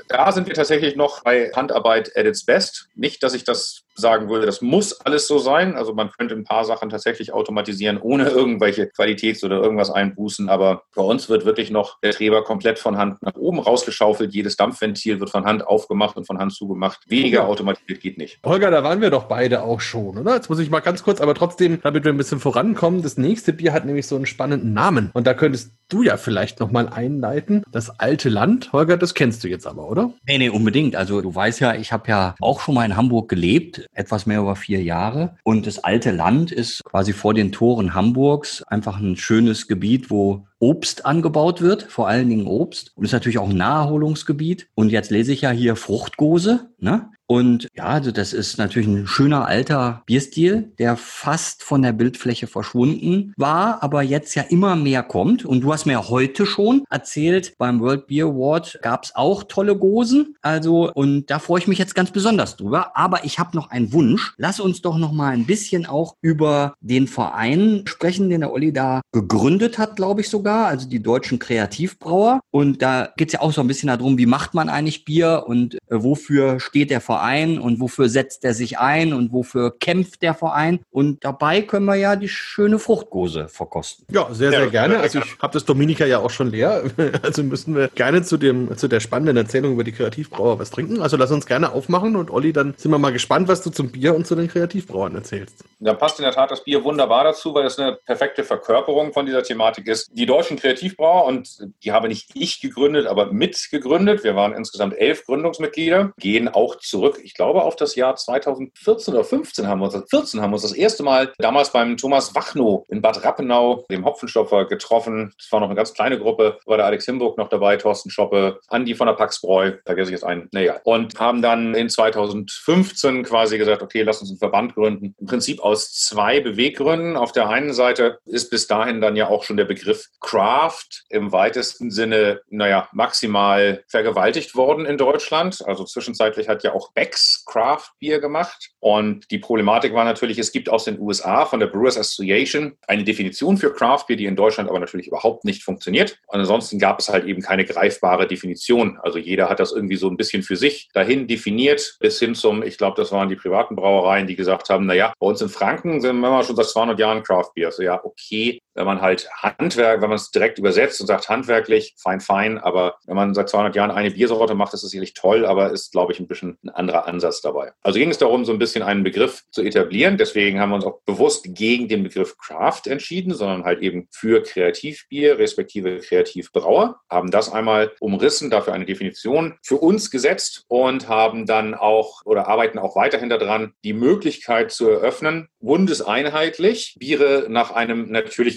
da sind wir tatsächlich noch bei Handarbeit at its best. Nicht, dass ich das sagen würde, das muss alles so sein. Also man könnte ein paar Sachen tatsächlich automatisieren, ohne irgendwelche Qualitäts- oder irgendwas einbußen. Aber bei uns wird wirklich noch der Treber komplett von Hand nach oben rausgeschaufelt. Jedes Dampfventil wird von Hand aufgemacht und von Hand zugemacht. Weniger automatisiert geht nicht. Holger, da waren wir doch beide auch schon, oder? Jetzt muss ich mal ganz kurz, aber trotzdem, damit wir ein bisschen vorankommen. Das nächste Bier hat nämlich so einen spannenden Namen. Und da könntest du ja vielleicht nochmal einleiten. Das alte Land. Holger, das kennst du jetzt aber, oder? Nee, nee, unbedingt. Also du weißt ja, ich habe ja auch schon mal in Hamburg gelebt etwas mehr über vier Jahre. Und das alte Land ist quasi vor den Toren Hamburgs einfach ein schönes Gebiet, wo Obst angebaut wird, vor allen Dingen Obst. Und ist natürlich auch ein Naherholungsgebiet. Und jetzt lese ich ja hier Fruchtgose. Ne? Und ja, also das ist natürlich ein schöner alter Bierstil, der fast von der Bildfläche verschwunden war, aber jetzt ja immer mehr kommt. Und du hast mir heute schon erzählt, beim World Beer Award gab es auch tolle Gosen. Also, und da freue ich mich jetzt ganz besonders drüber. Aber ich habe noch einen Wunsch. Lass uns doch noch mal ein bisschen auch über den Verein sprechen, den der Olli da gegründet hat, glaube ich sogar. Also die deutschen Kreativbrauer. Und da geht es ja auch so ein bisschen darum, wie macht man eigentlich Bier und wofür steht der Verein und wofür setzt er sich ein und wofür kämpft der Verein. Und dabei können wir ja die schöne Fruchtgose verkosten. Ja, sehr, sehr ja, gerne. Also ich habe das Dominika ja auch schon leer. Also müssen wir gerne zu dem zu der spannenden Erzählung über die Kreativbrauer was trinken. Also lass uns gerne aufmachen und Olli, dann sind wir mal gespannt, was du zum Bier und zu den Kreativbrauern erzählst. Da passt in der Tat das Bier wunderbar dazu, weil es eine perfekte Verkörperung von dieser Thematik ist. Die deutschen Kreativbrauer, und die habe nicht ich gegründet, aber mitgegründet. Wir waren insgesamt elf Gründungsmitglieder, gehen auch zurück, ich glaube, auf das Jahr 2014 oder 15 haben wir uns, 14 haben wir uns das erste Mal damals beim Thomas Wachnow in Bad Rappenau, dem Hopfenstopfer, getroffen. Das war noch eine ganz kleine Gruppe, war der Alex Himburg noch dabei, Thorsten Schoppe, Andi von der Paxbräu, vergesse ich jetzt einen, naja. Und haben dann in 2015 quasi gesagt, okay, lass uns einen Verband gründen. Im Prinzip aus zwei Beweggründen. Auf der einen Seite ist bis dahin dann ja auch schon der Begriff Craft im weitesten Sinne, naja, maximal vergewaltigt worden in Deutschland. Also zwischenzeitlich hat ja auch Becks Craft Beer gemacht. Und die Problematik war natürlich, es gibt aus den USA von der Brewers Association eine Definition für Craft Beer, die in Deutschland aber natürlich überhaupt nicht funktioniert. Und ansonsten gab es halt eben keine greifbare Definition. Also jeder hat das irgendwie so ein bisschen für sich dahin definiert, bis hin zum, ich glaube, das waren die privaten Brauereien, die gesagt haben, naja, bei uns in Franken sind wir schon seit 200 Jahren Craft Beer. So ja, okay, wenn man halt Handwerk, wenn man es direkt übersetzt und sagt handwerklich, fein, fein, aber wenn man seit 200 Jahren eine Biersorte macht, ist es sicherlich toll, aber ist, glaube ich, ein bisschen ein anderer Ansatz dabei. Also ging es darum, so ein bisschen einen Begriff zu etablieren. Deswegen haben wir uns auch bewusst gegen den Begriff Craft entschieden, sondern halt eben für Kreativbier, respektive Kreativbrauer, haben das einmal umrissen, dafür eine Definition für uns gesetzt und haben dann auch oder arbeiten auch weiterhin daran, die Möglichkeit zu eröffnen, bundeseinheitlich Biere nach einem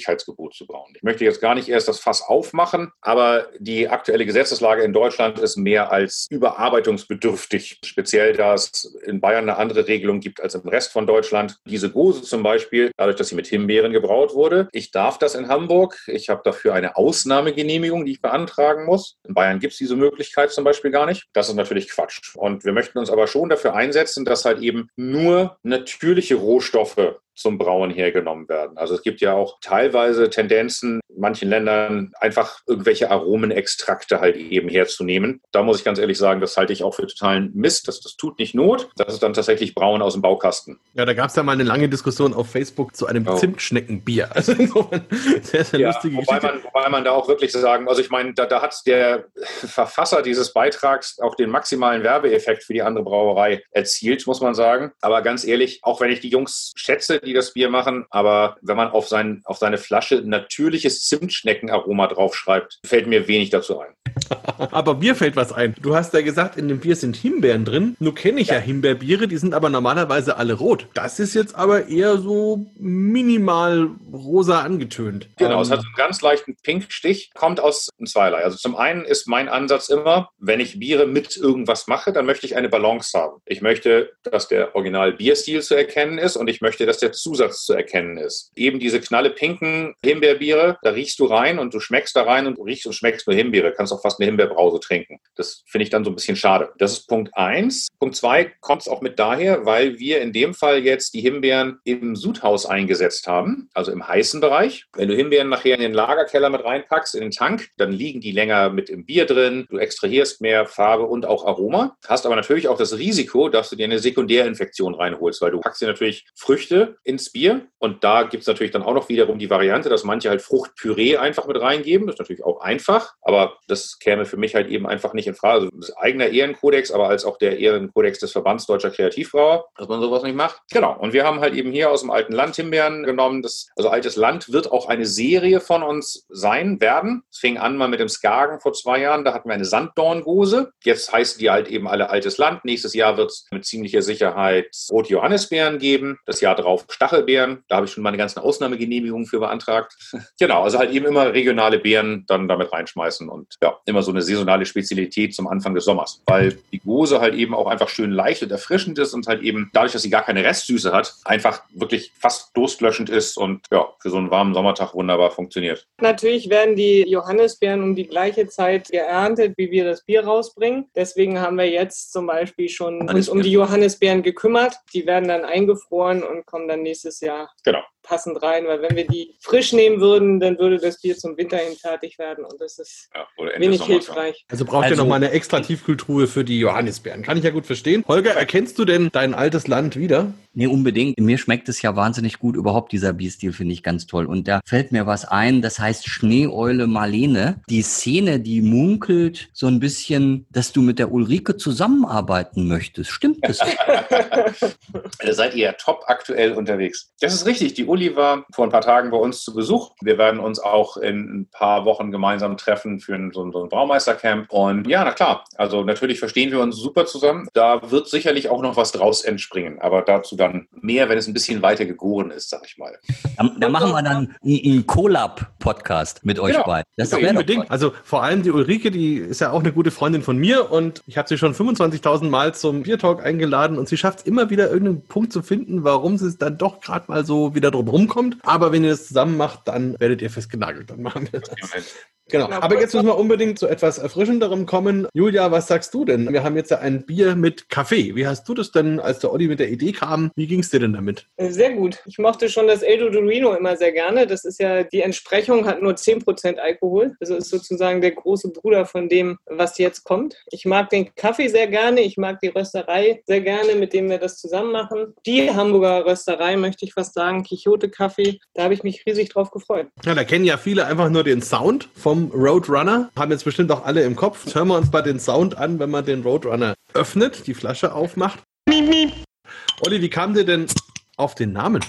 Natürlichkeitsgebot zu brauen. Ich möchte jetzt gar nicht erst das Fass aufmachen, aber die aktuelle Gesetzeslage in Deutschland ist mehr als überarbeitungsbedürftig. Speziell, da es in Bayern eine andere Regelung gibt als im Rest von Deutschland. Diese Gose zum Beispiel, dadurch, dass sie mit Himbeeren gebraut wurde. Ich darf das in Hamburg. Ich habe dafür eine Ausnahmegenehmigung, die ich beantragen muss. In Bayern gibt es diese Möglichkeit zum Beispiel gar nicht. Das ist natürlich Quatsch. Und wir möchten uns aber schon dafür einsetzen, dass halt eben nur natürliche Rohstoffe zum Brauen hergenommen werden. Also es gibt ja auch teilweise Tendenzen, in manchen Ländern einfach irgendwelche Aromenextrakte halt eben herzunehmen. Da muss ich ganz ehrlich sagen, das halte ich auch für totalen Mist. Das, das tut nicht Not. Das ist dann tatsächlich Brauen aus dem Baukasten. Ja, da gab es ja mal eine lange Diskussion auf Facebook zu einem oh. Zimtschneckenbier. Also sehr, sehr ja, lustige wobei Man, wobei man da auch wirklich sagen, also ich meine, da, da hat der Verfasser dieses Beitrags auch den maximalen Werbeeffekt für die andere Brauerei erzielt, muss man sagen. Aber ganz ehrlich, auch wenn ich die Jungs schätze, die das Bier machen, aber wenn man auf, sein, auf seine Flasche natürliches Zimtschneckenaroma draufschreibt, fällt mir wenig dazu ein. aber mir fällt was ein. Du hast ja gesagt, in dem Bier sind Himbeeren drin. Nur kenne ich ja. ja Himbeerbiere, die sind aber normalerweise alle rot. Das ist jetzt aber eher so minimal rosa angetönt. Genau, ähm, es hat so einen ganz leichten Pinkstich, kommt aus zweierlei. Also zum einen ist mein Ansatz immer, wenn ich Biere mit irgendwas mache, dann möchte ich eine Balance haben. Ich möchte, dass der Original Bierstil zu erkennen ist und ich möchte, dass der Zusatz zu erkennen ist. Eben diese knalle pinken Himbeerbiere, da riechst du rein und du schmeckst da rein und du riechst und schmeckst nur Himbeere. Kannst auch fast eine Himbeerbrause trinken. Das finde ich dann so ein bisschen schade. Das ist Punkt eins. Punkt zwei kommt es auch mit daher, weil wir in dem Fall jetzt die Himbeeren im Sudhaus eingesetzt haben, also im heißen Bereich. Wenn du Himbeeren nachher in den Lagerkeller mit reinpackst, in den Tank, dann liegen die länger mit im Bier drin. Du extrahierst mehr Farbe und auch Aroma. Hast aber natürlich auch das Risiko, dass du dir eine Sekundärinfektion reinholst, weil du packst dir natürlich Früchte ins Bier. Und da gibt es natürlich dann auch noch wiederum die Variante, dass manche halt Fruchtpüree einfach mit reingeben. Das ist natürlich auch einfach, aber das käme für mich halt eben einfach nicht in Frage. Also eigener Ehrenkodex, aber als auch der Ehrenkodex des Verbands Deutscher Kreativbrauer, dass man sowas nicht macht. Genau. Und wir haben halt eben hier aus dem alten Land Himbeeren genommen. Das, also altes Land wird auch eine Serie von uns sein werden. Es fing an mal mit dem Skagen vor zwei Jahren. Da hatten wir eine Sanddorngose. Jetzt heißen die halt eben alle altes Land. Nächstes Jahr wird es mit ziemlicher Sicherheit Rot Johannisbeeren geben. Das Jahr drauf Stachelbeeren. Da habe ich schon meine ganzen Ausnahmegenehmigungen für beantragt. genau, also halt eben immer regionale Beeren dann damit reinschmeißen und ja, immer so eine saisonale Spezialität zum Anfang des Sommers, weil die Gose halt eben auch einfach schön leicht und erfrischend ist und halt eben dadurch, dass sie gar keine Restsüße hat, einfach wirklich fast durstlöschend ist und ja, für so einen warmen Sommertag wunderbar funktioniert. Natürlich werden die Johannisbeeren um die gleiche Zeit geerntet, wie wir das Bier rausbringen. Deswegen haben wir jetzt zum Beispiel schon uns um die Johannisbeeren gekümmert. Die werden dann eingefroren und kommen dann nächstes Jahr Genau. Passend rein, weil wenn wir die frisch nehmen würden, dann würde das Bier zum Winter hin fertig werden und das ist Ja, wenig hilfreich. Also braucht ihr Also- noch mal eine extra Tiefkühltruhe für die Johannisbeeren. Kann ich ja gut verstehen. Holger, erkennst du denn dein altes Land wieder? Nee, unbedingt. Mir schmeckt es ja wahnsinnig gut. Überhaupt dieser Bierstil finde ich ganz toll. Und da fällt mir was ein, das heißt Schneeeule Marlene. Die Szene, die munkelt so ein bisschen, dass du mit der Ulrike zusammenarbeiten möchtest. Stimmt das? Da seid ihr ja top aktuell unterwegs. Das ist richtig. Die Uli war vor ein paar Tagen bei uns zu Besuch. Wir werden uns auch in ein paar Wochen gemeinsam treffen für ein, so ein, so ein Braumeistercamp. Und ja, na klar. Also natürlich verstehen wir uns super zusammen. Da wird sicherlich auch noch was draus entspringen. Aber dazu dann mehr, wenn es ein bisschen weiter gegoren ist, sag ich mal. Da, da machen wir dann einen, Collab-Podcast mit euch Genau. beiden. Das Ja, Unbedingt. Also vor allem die Ulrike, die ist ja auch eine gute Freundin von mir und ich habe sie schon 25.000 Mal zum Biertalk eingeladen und sie schafft es immer wieder irgendeinen Punkt zu finden, warum sie es dann doch gerade mal so wieder drum rumkommt. Aber wenn ihr das zusammen macht, dann werdet ihr festgenagelt. Dann machen wir das. Genau. Genau. Aber jetzt müssen wir unbedingt zu etwas Erfrischenderem kommen. Julia, was sagst du denn? Wir haben jetzt ja ein Bier mit Kaffee. Wie hast du das denn, als der Olli mit der Idee kam? Wie ging es dir denn damit? Sehr gut. Ich mochte schon das El Dorino immer sehr gerne. Das ist ja, die Entsprechung hat nur 10% Alkohol. Also ist sozusagen der große Bruder von dem, was jetzt kommt. Ich mag den Kaffee sehr gerne. Ich mag die Rösterei sehr gerne, mit dem wir das zusammen machen. Die Hamburger Rösterei, möchte ich fast sagen, Quixote Kaffee. Da habe ich mich riesig drauf gefreut. Ja, da kennen ja viele einfach nur den Sound vom Roadrunner. Haben jetzt bestimmt auch alle im Kopf. Jetzt hören wir uns mal den Sound an, wenn man den Roadrunner öffnet, die Flasche aufmacht. Olli, wie kam dir denn auf den Namen?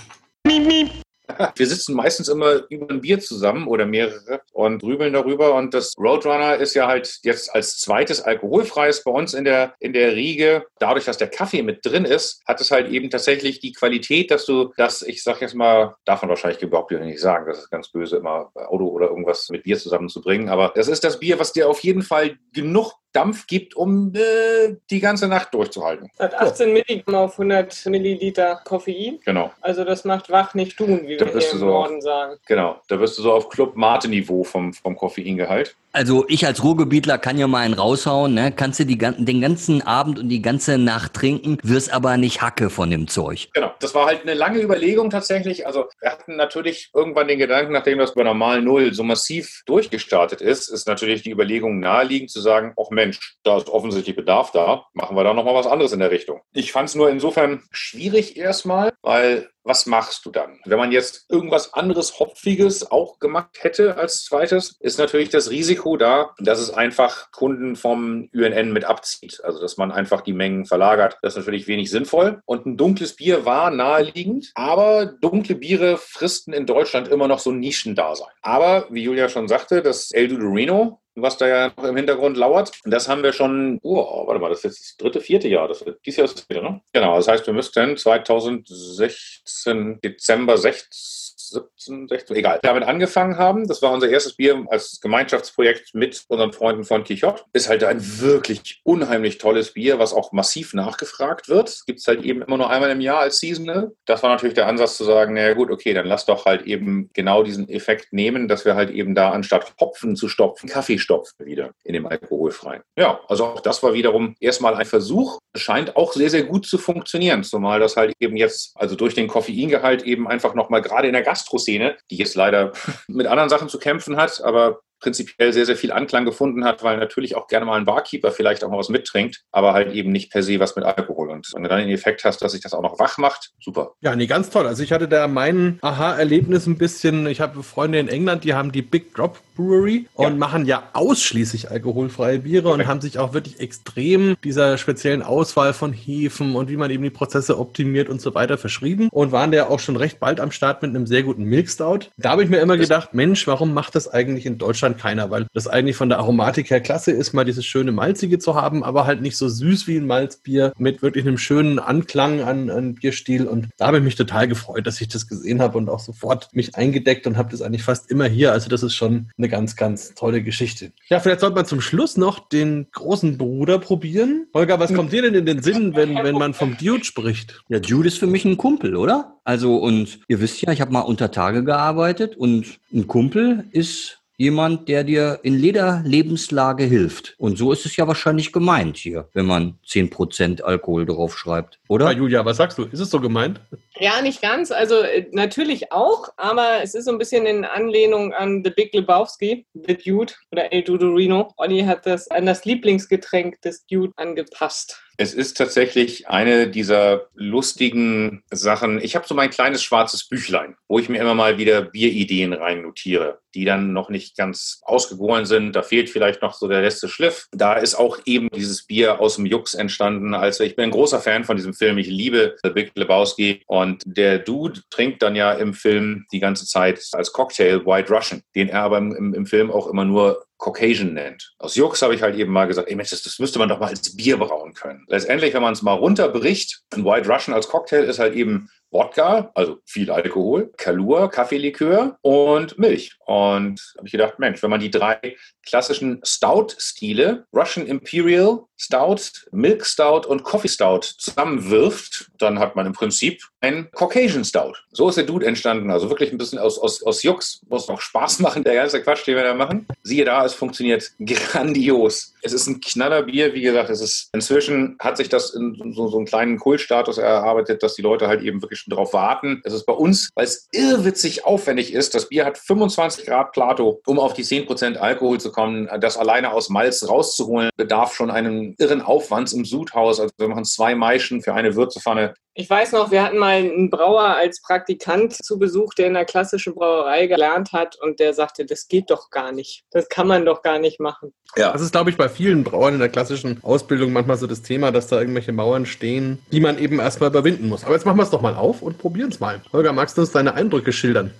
Wir sitzen meistens immer über ein Bier zusammen oder mehrere und grübeln darüber. Und das Roadrunner ist ja halt jetzt als zweites alkoholfreies bei uns in der, in der Riege. Dadurch, dass der Kaffee mit drin ist, hat es halt eben tatsächlich die Qualität, dass du das, ich sag jetzt mal, man wahrscheinlich überhaupt nicht sagen, das ist ganz böse, immer Auto oder irgendwas mit Bier zusammenzubringen. Aber das ist das Bier, was dir auf jeden Fall genug Dampf gibt, um äh, die ganze Nacht durchzuhalten. Hat 18 Milligramm auf 100 Milliliter Koffein. Genau. Also das macht wach nicht tun, wie Da wir hier im so- Norden sagen. Genau. Da wirst du so auf Club Mate-Niveau vom, vom Koffeingehalt. Also ich als Ruhrgebietler kann ja mal einen raushauen, ne? Kannst du die, den ganzen Abend und die ganze Nacht trinken, wirst aber nicht Hacke von dem Zeug. Genau, das war halt eine lange Überlegung tatsächlich. Also wir hatten natürlich irgendwann den Gedanken, nachdem das bei normal Null so massiv durchgestartet ist, ist natürlich die Überlegung naheliegend zu sagen, ach Mensch, da ist offensichtlich Bedarf da, machen wir da nochmal was anderes in der Richtung. Ich fand es nur insofern schwierig erstmal, weil was machst du dann? Wenn man jetzt irgendwas anderes Hopfiges auch gemacht hätte als zweites, ist natürlich das Risiko da, dass es einfach Kunden vom UNN mit abzieht. Also dass man einfach die Mengen verlagert. Das ist natürlich wenig sinnvoll. Und ein dunkles Bier war naheliegend, aber dunkle Biere fristen in Deutschland immer noch so ein Nischendasein. Aber wie Julia schon sagte, das El Dorino was da ja noch im Hintergrund lauert. Das haben wir schon, oh, warte mal, das ist jetzt das dritte, vierte Jahr. Das dieses Jahr ist es wieder, ne? Genau, das heißt, wir müssten 2016, Dezember 16, 17, 16, egal, damit angefangen haben. Das war unser erstes Bier als Gemeinschaftsprojekt mit unseren Freunden von Quixote. Ist halt ein wirklich unheimlich tolles Bier, was auch massiv nachgefragt wird. Gibt es halt eben immer nur einmal im Jahr als Seasonal. Das war natürlich der Ansatz zu sagen, naja gut, okay, dann lass doch halt eben genau diesen Effekt nehmen, dass wir halt eben da anstatt Hopfen zu stopfen, Kaffee stopfen wieder in dem alkoholfreien. Ja, also auch das war wiederum erstmal ein Versuch. Scheint auch sehr, sehr gut zu funktionieren, zumal das halt eben jetzt, also durch den Koffeingehalt eben einfach nochmal gerade in der Gastroszene, die jetzt leider mit anderen Sachen zu kämpfen hat, aber prinzipiell sehr, sehr viel Anklang gefunden hat, weil natürlich auch gerne mal ein Barkeeper vielleicht auch mal was mittrinkt, aber halt eben nicht per se was mit Alkohol. Und wenn du dann den Effekt hast, dass sich das auch noch wach macht, super. Ja, nee, ganz toll. Also ich hatte da mein Aha-Erlebnis ein bisschen. Ich habe Freunde in England, die haben die Big Drop Brewery und Ja. machen ja ausschließlich alkoholfreie Biere und Perfekt. haben sich auch wirklich extrem dieser speziellen Auswahl von Hefen und wie man eben die Prozesse optimiert und so weiter verschrieben und waren da auch schon recht bald am Start mit einem sehr guten Milk Stout. Da habe ich mir immer Das- gedacht, Mensch, warum macht das eigentlich in Deutschland keiner? Weil das eigentlich von der Aromatik her klasse ist, mal dieses schöne Malzige zu haben, aber halt nicht so süß wie ein Malzbier mit wirklich einem schönen Anklang an, an Bierstil. Und da habe ich mich total gefreut, dass ich das gesehen habe und auch sofort mich eingedeckt und habe das eigentlich fast immer hier. Also das ist schon eine ganz, ganz tolle Geschichte. Ja, vielleicht sollte man zum Schluss noch den großen Bruder probieren. Holger, was kommt dir denn in den Sinn, wenn, wenn man vom Dude spricht? Ja, Dude ist für mich ein Kumpel, oder? Also, und ihr wisst ja, ich habe mal unter Tage gearbeitet und ein Kumpel ist jemand, der dir in jeder Lebenslage hilft. Und so ist es ja wahrscheinlich gemeint hier, wenn man 10% Alkohol drauf schreibt, oder? Ja, Julia, was sagst du? Ist es so gemeint? Ja, nicht ganz. Also äh, natürlich auch, aber es ist so ein bisschen in Anlehnung an The Big Lebowski, The Dude oder El Dudorino. Olli hat das an das Lieblingsgetränk des Dude angepasst. Es ist tatsächlich eine dieser lustigen Sachen. Ich habe so mein kleines schwarzes Büchlein, wo ich mir immer mal wieder Bierideen rein notiere, die dann noch nicht ganz ausgegoren sind. Da fehlt vielleicht noch so der letzte Schliff. Da ist auch eben dieses Bier aus dem Jux entstanden. Also ich bin ein großer Fan von diesem Film. Ich liebe The Big Lebowski. Und der Dude trinkt dann ja im Film die ganze Zeit als Cocktail White Russian, den er aber im, im Film auch immer nur Caucasian nennt. Aus Jux habe ich halt eben mal gesagt, ey Mensch, das, das müsste man doch mal als Bier brauen können. Letztendlich, wenn man es mal runterbricht, ein White Russian als Cocktail ist halt eben Wodka, also viel Alkohol, Kalur, Kaffeelikör und Milch. Und habe ich gedacht, Mensch, wenn man die drei klassischen Stout-Stile, Russian Imperial, Stout, Milk Stout und Coffee Stout zusammenwirft, dann hat man im Prinzip ein Caucasian Stout. So ist der Dude entstanden. Also wirklich ein bisschen aus, aus, aus Jux. Muss auch Spaß machen, der ganze Quatsch, den wir da machen. Siehe da, es funktioniert grandios. Es ist ein Knallerbier. Wie gesagt, es ist inzwischen hat sich das in so, so einen kleinen Kultstatus erarbeitet, dass die Leute halt eben wirklich schon drauf warten. Es ist bei uns, weil es irrwitzig aufwendig ist. Das Bier hat 25 Grad Plato, um auf die 10% Alkohol zu kommen. Das alleine aus Malz rauszuholen, bedarf schon einem irren Aufwands im Sudhaus. Also wir machen zwei Maischen für eine Würzepfanne. Ich weiß noch, wir hatten mal einen Brauer als Praktikant zu Besuch, der in der klassischen Brauerei gelernt hat und der sagte, das geht doch gar nicht. Das kann man doch gar nicht machen. Ja. Das ist, glaube ich, bei vielen Brauern in der klassischen Ausbildung manchmal so das Thema, dass da irgendwelche Mauern stehen, die man eben erstmal überwinden muss. Aber jetzt machen wir es doch mal auf und probieren es mal. Holger, magst du uns deine Eindrücke schildern?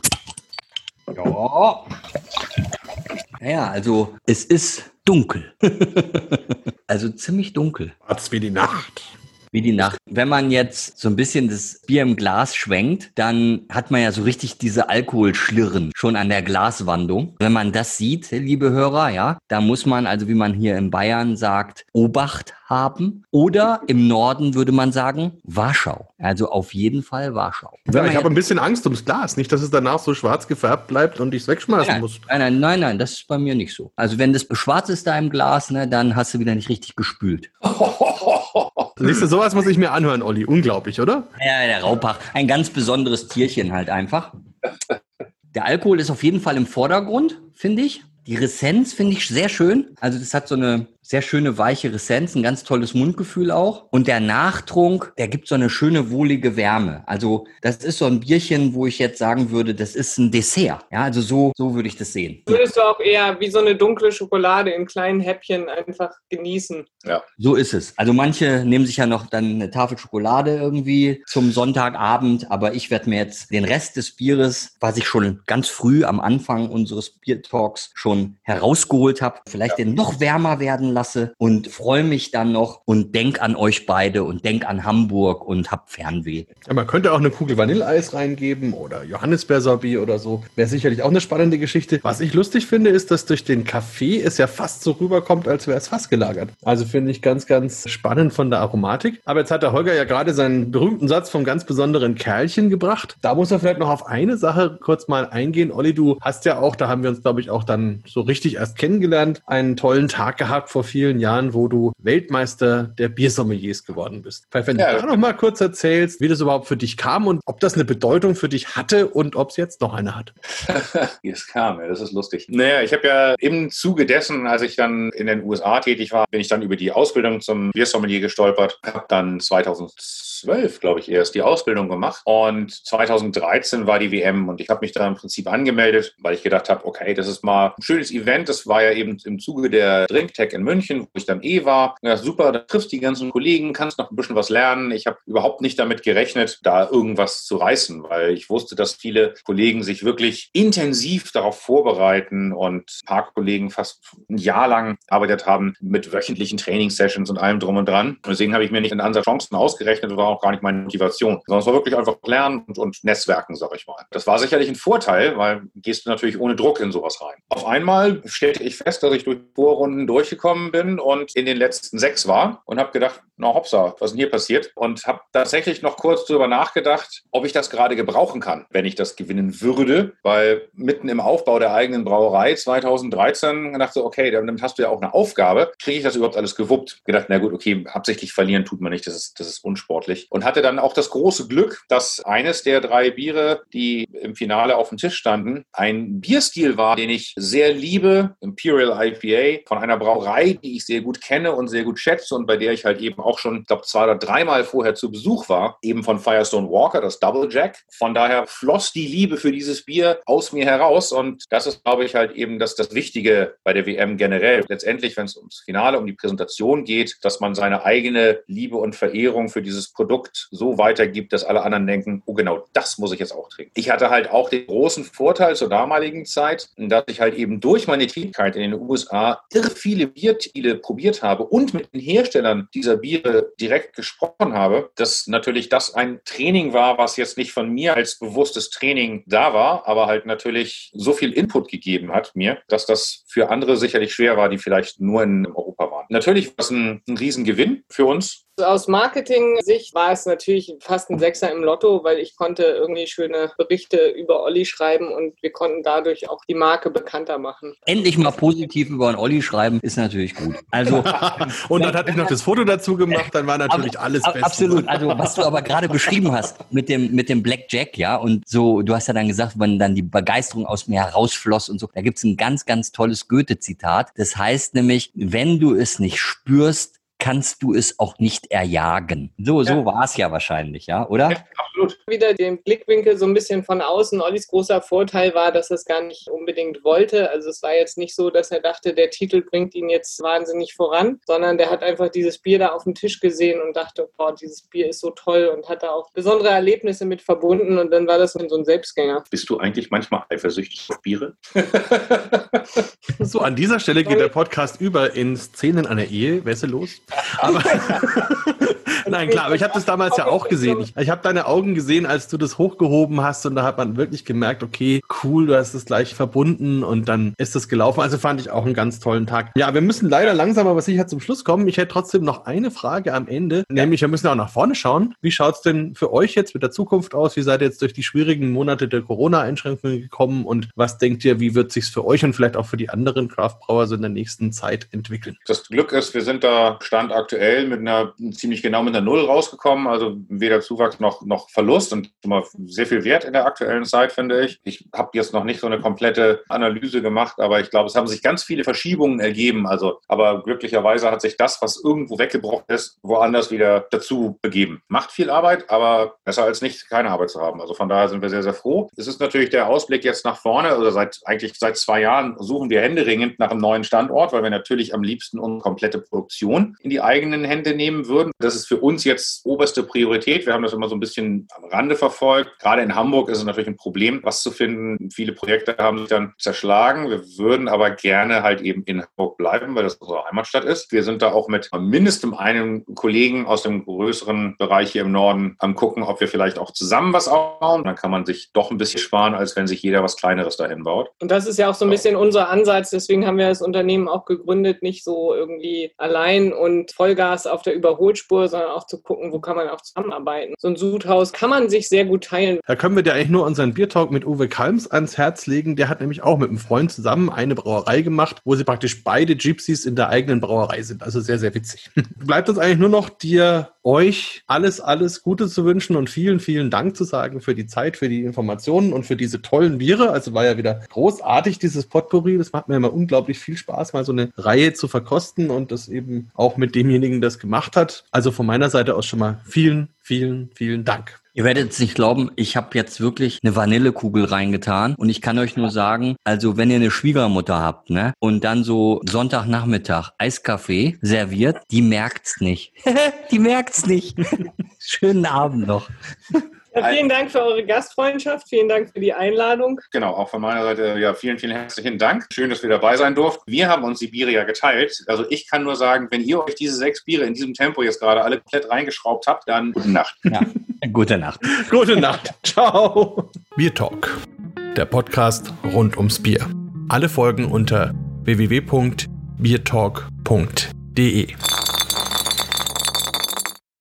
Ja. Ja, also es ist dunkel. also ziemlich dunkel. Schwarz wie die Nacht wie die Nacht. Wenn man jetzt so ein bisschen das Bier im Glas schwenkt, dann hat man ja so richtig diese Alkoholschlirren schon an der Glaswandung. Wenn man das sieht, liebe Hörer, ja, da muss man also, wie man hier in Bayern sagt, Obacht haben. Oder im Norden würde man sagen Warschau. Also auf jeden Fall Warschau. Ja, ich habe ein bisschen Angst ums Glas. Nicht, dass es danach so schwarz gefärbt bleibt und ich es wegschmeißen nein, muss. Nein, nein, nein, nein, das ist bei mir nicht so. Also wenn das schwarz ist da im Glas, ne, dann hast du wieder nicht richtig gespült. Siehst du, sowas muss ich mir anhören, Olli. Unglaublich, oder? Ja, der Raupach. Ein ganz besonderes Tierchen halt einfach. Der Alkohol ist auf jeden Fall im Vordergrund, finde ich. Die Ressenz finde ich sehr schön. Also das hat so eine sehr schöne weiche Ressenz, ein ganz tolles Mundgefühl auch. Und der Nachtrunk, der gibt so eine schöne wohlige Wärme. Also das ist so ein Bierchen, wo ich jetzt sagen würde, das ist ein Dessert. Ja, also so, so würde ich das sehen. Würdest du auch eher wie so eine dunkle Schokolade in kleinen Häppchen einfach genießen? Ja. So ist es. Also manche nehmen sich ja noch dann eine Tafel Schokolade irgendwie zum Sonntagabend, aber ich werde mir jetzt den Rest des Bieres, was ich schon ganz früh am Anfang unseres Biertalks schon herausgeholt habe, vielleicht ja. den noch wärmer werden lasse und freue mich dann noch und denk an euch beide und denk an Hamburg und hab Fernweh. Ja, man könnte auch eine Kugel Vanilleeis reingeben oder Johannisbeersorbet oder so. Wäre sicherlich auch eine spannende Geschichte. Was ich lustig finde, ist, dass durch den Kaffee es ja fast so rüberkommt, als wäre es fast gelagert. Also finde ich ganz, ganz spannend von der Aromatik. Aber jetzt hat der Holger ja gerade seinen berühmten Satz vom ganz besonderen Kerlchen gebracht. Da muss er vielleicht noch auf eine Sache kurz mal eingehen. Olli, du hast ja auch, da haben wir uns, glaube ich, auch dann so richtig erst kennengelernt, einen tollen Tag gehabt vor vielen Jahren, wo du Weltmeister der Biersommeliers geworden bist. Vielleicht, wenn ja, du da noch mal kurz erzählst, wie das überhaupt für dich kam und ob das eine Bedeutung für dich hatte und ob es jetzt noch eine hat. wie es kam, ja, das ist lustig. Naja, ich habe ja im Zuge dessen, als ich dann in den USA tätig war, bin ich dann über die Ausbildung zum Biersommelier gestolpert, habe dann 2012, glaube ich, erst die Ausbildung gemacht und 2013 war die WM und ich habe mich da im Prinzip angemeldet, weil ich gedacht habe, okay, das ist mal ein schönes Event. Das war ja eben im Zuge der Drinktech in München wo ich dann eh war. Ja, super, da triffst die ganzen Kollegen, kannst noch ein bisschen was lernen. Ich habe überhaupt nicht damit gerechnet, da irgendwas zu reißen, weil ich wusste, dass viele Kollegen sich wirklich intensiv darauf vorbereiten und ein paar Kollegen fast ein Jahr lang arbeitet haben mit wöchentlichen Trainingssessions und allem drum und dran. Deswegen habe ich mir nicht in Ansatz Chancen ausgerechnet, war auch gar nicht meine Motivation, sondern es war wirklich einfach lernen und, und Netzwerken, sage ich mal. Das war sicherlich ein Vorteil, weil gehst du natürlich ohne Druck in sowas rein. Auf einmal stellte ich fest, dass ich durch Vorrunden durchgekommen bin und in den letzten sechs war und habe gedacht, na hoppsa, was ist denn hier passiert? Und habe tatsächlich noch kurz darüber nachgedacht, ob ich das gerade gebrauchen kann, wenn ich das gewinnen würde, weil mitten im Aufbau der eigenen Brauerei 2013 gedacht okay, damit hast du ja auch eine Aufgabe, kriege ich das überhaupt alles gewuppt? Gedacht, na gut, okay, absichtlich verlieren tut man nicht, das ist, das ist unsportlich. Und hatte dann auch das große Glück, dass eines der drei Biere, die im Finale auf dem Tisch standen, ein Bierstil war, den ich sehr liebe, Imperial IPA, von einer Brauerei, die ich sehr gut kenne und sehr gut schätze und bei der ich halt eben auch schon, ich glaube, zwei oder dreimal vorher zu Besuch war, eben von Firestone Walker, das Double Jack. Von daher floss die Liebe für dieses Bier aus mir heraus und das ist, glaube ich, halt eben das, das Wichtige bei der WM generell. Letztendlich, wenn es ums Finale, um die Präsentation geht, dass man seine eigene Liebe und Verehrung für dieses Produkt so weitergibt, dass alle anderen denken, oh genau, das muss ich jetzt auch trinken. Ich hatte halt auch den großen Vorteil zur damaligen Zeit, dass ich halt eben durch meine Tätigkeit in den USA irre viele Biertiele probiert habe und mit den Herstellern dieser Biere direkt gesprochen habe, dass natürlich das ein Training war, was jetzt nicht von mir als bewusstes Training da war, aber halt natürlich so viel Input gegeben hat mir, dass das für andere sicherlich schwer war, die vielleicht nur in Europa waren. Natürlich war es ein, ein Riesengewinn für uns, aus Marketing-Sicht war es natürlich fast ein Sechser im Lotto, weil ich konnte irgendwie schöne Berichte über Olli schreiben und wir konnten dadurch auch die Marke bekannter machen. Endlich mal positiv über einen Olli schreiben ist natürlich gut. Also und dann hatte ich noch das Foto dazu gemacht, dann war natürlich alles besser. Absolut. Also was du aber gerade beschrieben hast mit dem mit dem Black Jack, ja, und so, du hast ja dann gesagt, wenn dann die Begeisterung aus mir herausfloss und so, da gibt's ein ganz ganz tolles Goethe-Zitat. Das heißt nämlich, wenn du es nicht spürst, kannst du es auch nicht erjagen. So, so ja. war es ja wahrscheinlich, ja, oder? Ja, absolut. Wieder den Blickwinkel so ein bisschen von außen. Ollis großer Vorteil war, dass er es gar nicht unbedingt wollte. Also es war jetzt nicht so, dass er dachte, der Titel bringt ihn jetzt wahnsinnig voran, sondern der hat einfach dieses Bier da auf dem Tisch gesehen und dachte, boah, dieses Bier ist so toll und hat da auch besondere Erlebnisse mit verbunden und dann war das so ein Selbstgänger. Bist du eigentlich manchmal eifersüchtig auf Biere? so, an dieser Stelle geht der Podcast über in Szenen einer Ehe. Wesse los? Aber Nein, klar, aber ich habe das damals ja auch gesehen. Ich, ich habe deine Augen gesehen, als du das hochgehoben hast und da hat man wirklich gemerkt, okay, cool, du hast es gleich verbunden und dann ist das gelaufen. Also fand ich auch einen ganz tollen Tag. Ja, wir müssen leider langsam aber sicher zum Schluss kommen. Ich hätte trotzdem noch eine Frage am Ende, nämlich wir müssen auch nach vorne schauen. Wie schaut es denn für euch jetzt mit der Zukunft aus? Wie seid ihr jetzt durch die schwierigen Monate der Corona-Einschränkungen gekommen und was denkt ihr, wie wird sich für euch und vielleicht auch für die anderen Craftbrauer so in der nächsten Zeit entwickeln? Das Glück ist, wir sind da Stand aktuell mit einer ziemlich genau mit einer Null rausgekommen, also weder Zuwachs noch, noch Verlust und immer sehr viel Wert in der aktuellen Zeit, finde ich. Ich habe jetzt noch nicht so eine komplette Analyse gemacht, aber ich glaube, es haben sich ganz viele Verschiebungen ergeben. Also, aber glücklicherweise hat sich das, was irgendwo weggebrochen ist, woanders wieder dazu begeben. Macht viel Arbeit, aber besser als nicht keine Arbeit zu haben. Also von daher sind wir sehr, sehr froh. Es ist natürlich der Ausblick jetzt nach vorne. Also seit eigentlich seit zwei Jahren suchen wir händeringend nach einem neuen Standort, weil wir natürlich am liebsten unsere komplette Produktion in die eigenen Hände nehmen würden. Das ist für uns jetzt oberste Priorität. Wir haben das immer so ein bisschen am Rande verfolgt. Gerade in Hamburg ist es natürlich ein Problem, was zu finden. Viele Projekte haben sich dann zerschlagen. Wir würden aber gerne halt eben in Hamburg bleiben, weil das unsere Heimatstadt ist. Wir sind da auch mit mindestens einem Kollegen aus dem größeren Bereich hier im Norden am gucken, ob wir vielleicht auch zusammen was aufbauen. Dann kann man sich doch ein bisschen sparen, als wenn sich jeder was Kleineres dahin baut. Und das ist ja auch so ein bisschen unser Ansatz. Deswegen haben wir das Unternehmen auch gegründet, nicht so irgendwie allein und Vollgas auf der Überholspur, sondern auch zu gucken, wo kann man auch zusammenarbeiten. So ein Sudhaus kann man sich sehr gut teilen. Da können wir dir eigentlich nur unseren Biertalk mit Uwe Kalms ans Herz legen. Der hat nämlich auch mit einem Freund zusammen eine Brauerei gemacht, wo sie praktisch beide Gypsies in der eigenen Brauerei sind. Also sehr, sehr witzig. Bleibt uns eigentlich nur noch dir, euch alles, alles Gute zu wünschen und vielen, vielen Dank zu sagen für die Zeit, für die Informationen und für diese tollen Biere. Also war ja wieder großartig, dieses Potpourri. Das macht mir immer unglaublich viel Spaß, mal so eine Reihe zu verkosten und das eben auch mit demjenigen, das gemacht hat. Also von meiner Seite aus schon mal vielen, vielen, vielen Dank. Ihr werdet es nicht glauben, ich habe jetzt wirklich eine Vanillekugel reingetan und ich kann euch nur sagen, also wenn ihr eine Schwiegermutter habt, ne, und dann so Sonntagnachmittag Eiskaffee serviert, die merkt's nicht. die merkt's nicht. Schönen Abend noch. Ja, vielen Dank für eure Gastfreundschaft, vielen Dank für die Einladung. Genau, auch von meiner Seite, ja, vielen, vielen herzlichen Dank. Schön, dass wir dabei sein durften. Wir haben uns die Biere ja geteilt. Also ich kann nur sagen, wenn ihr euch diese sechs Biere in diesem Tempo jetzt gerade alle komplett reingeschraubt habt, dann gute Nacht. Ja, gute Nacht. Gute Nacht. Ciao. Bier Talk, der Podcast rund ums Bier. Alle Folgen unter www.biertalk.de.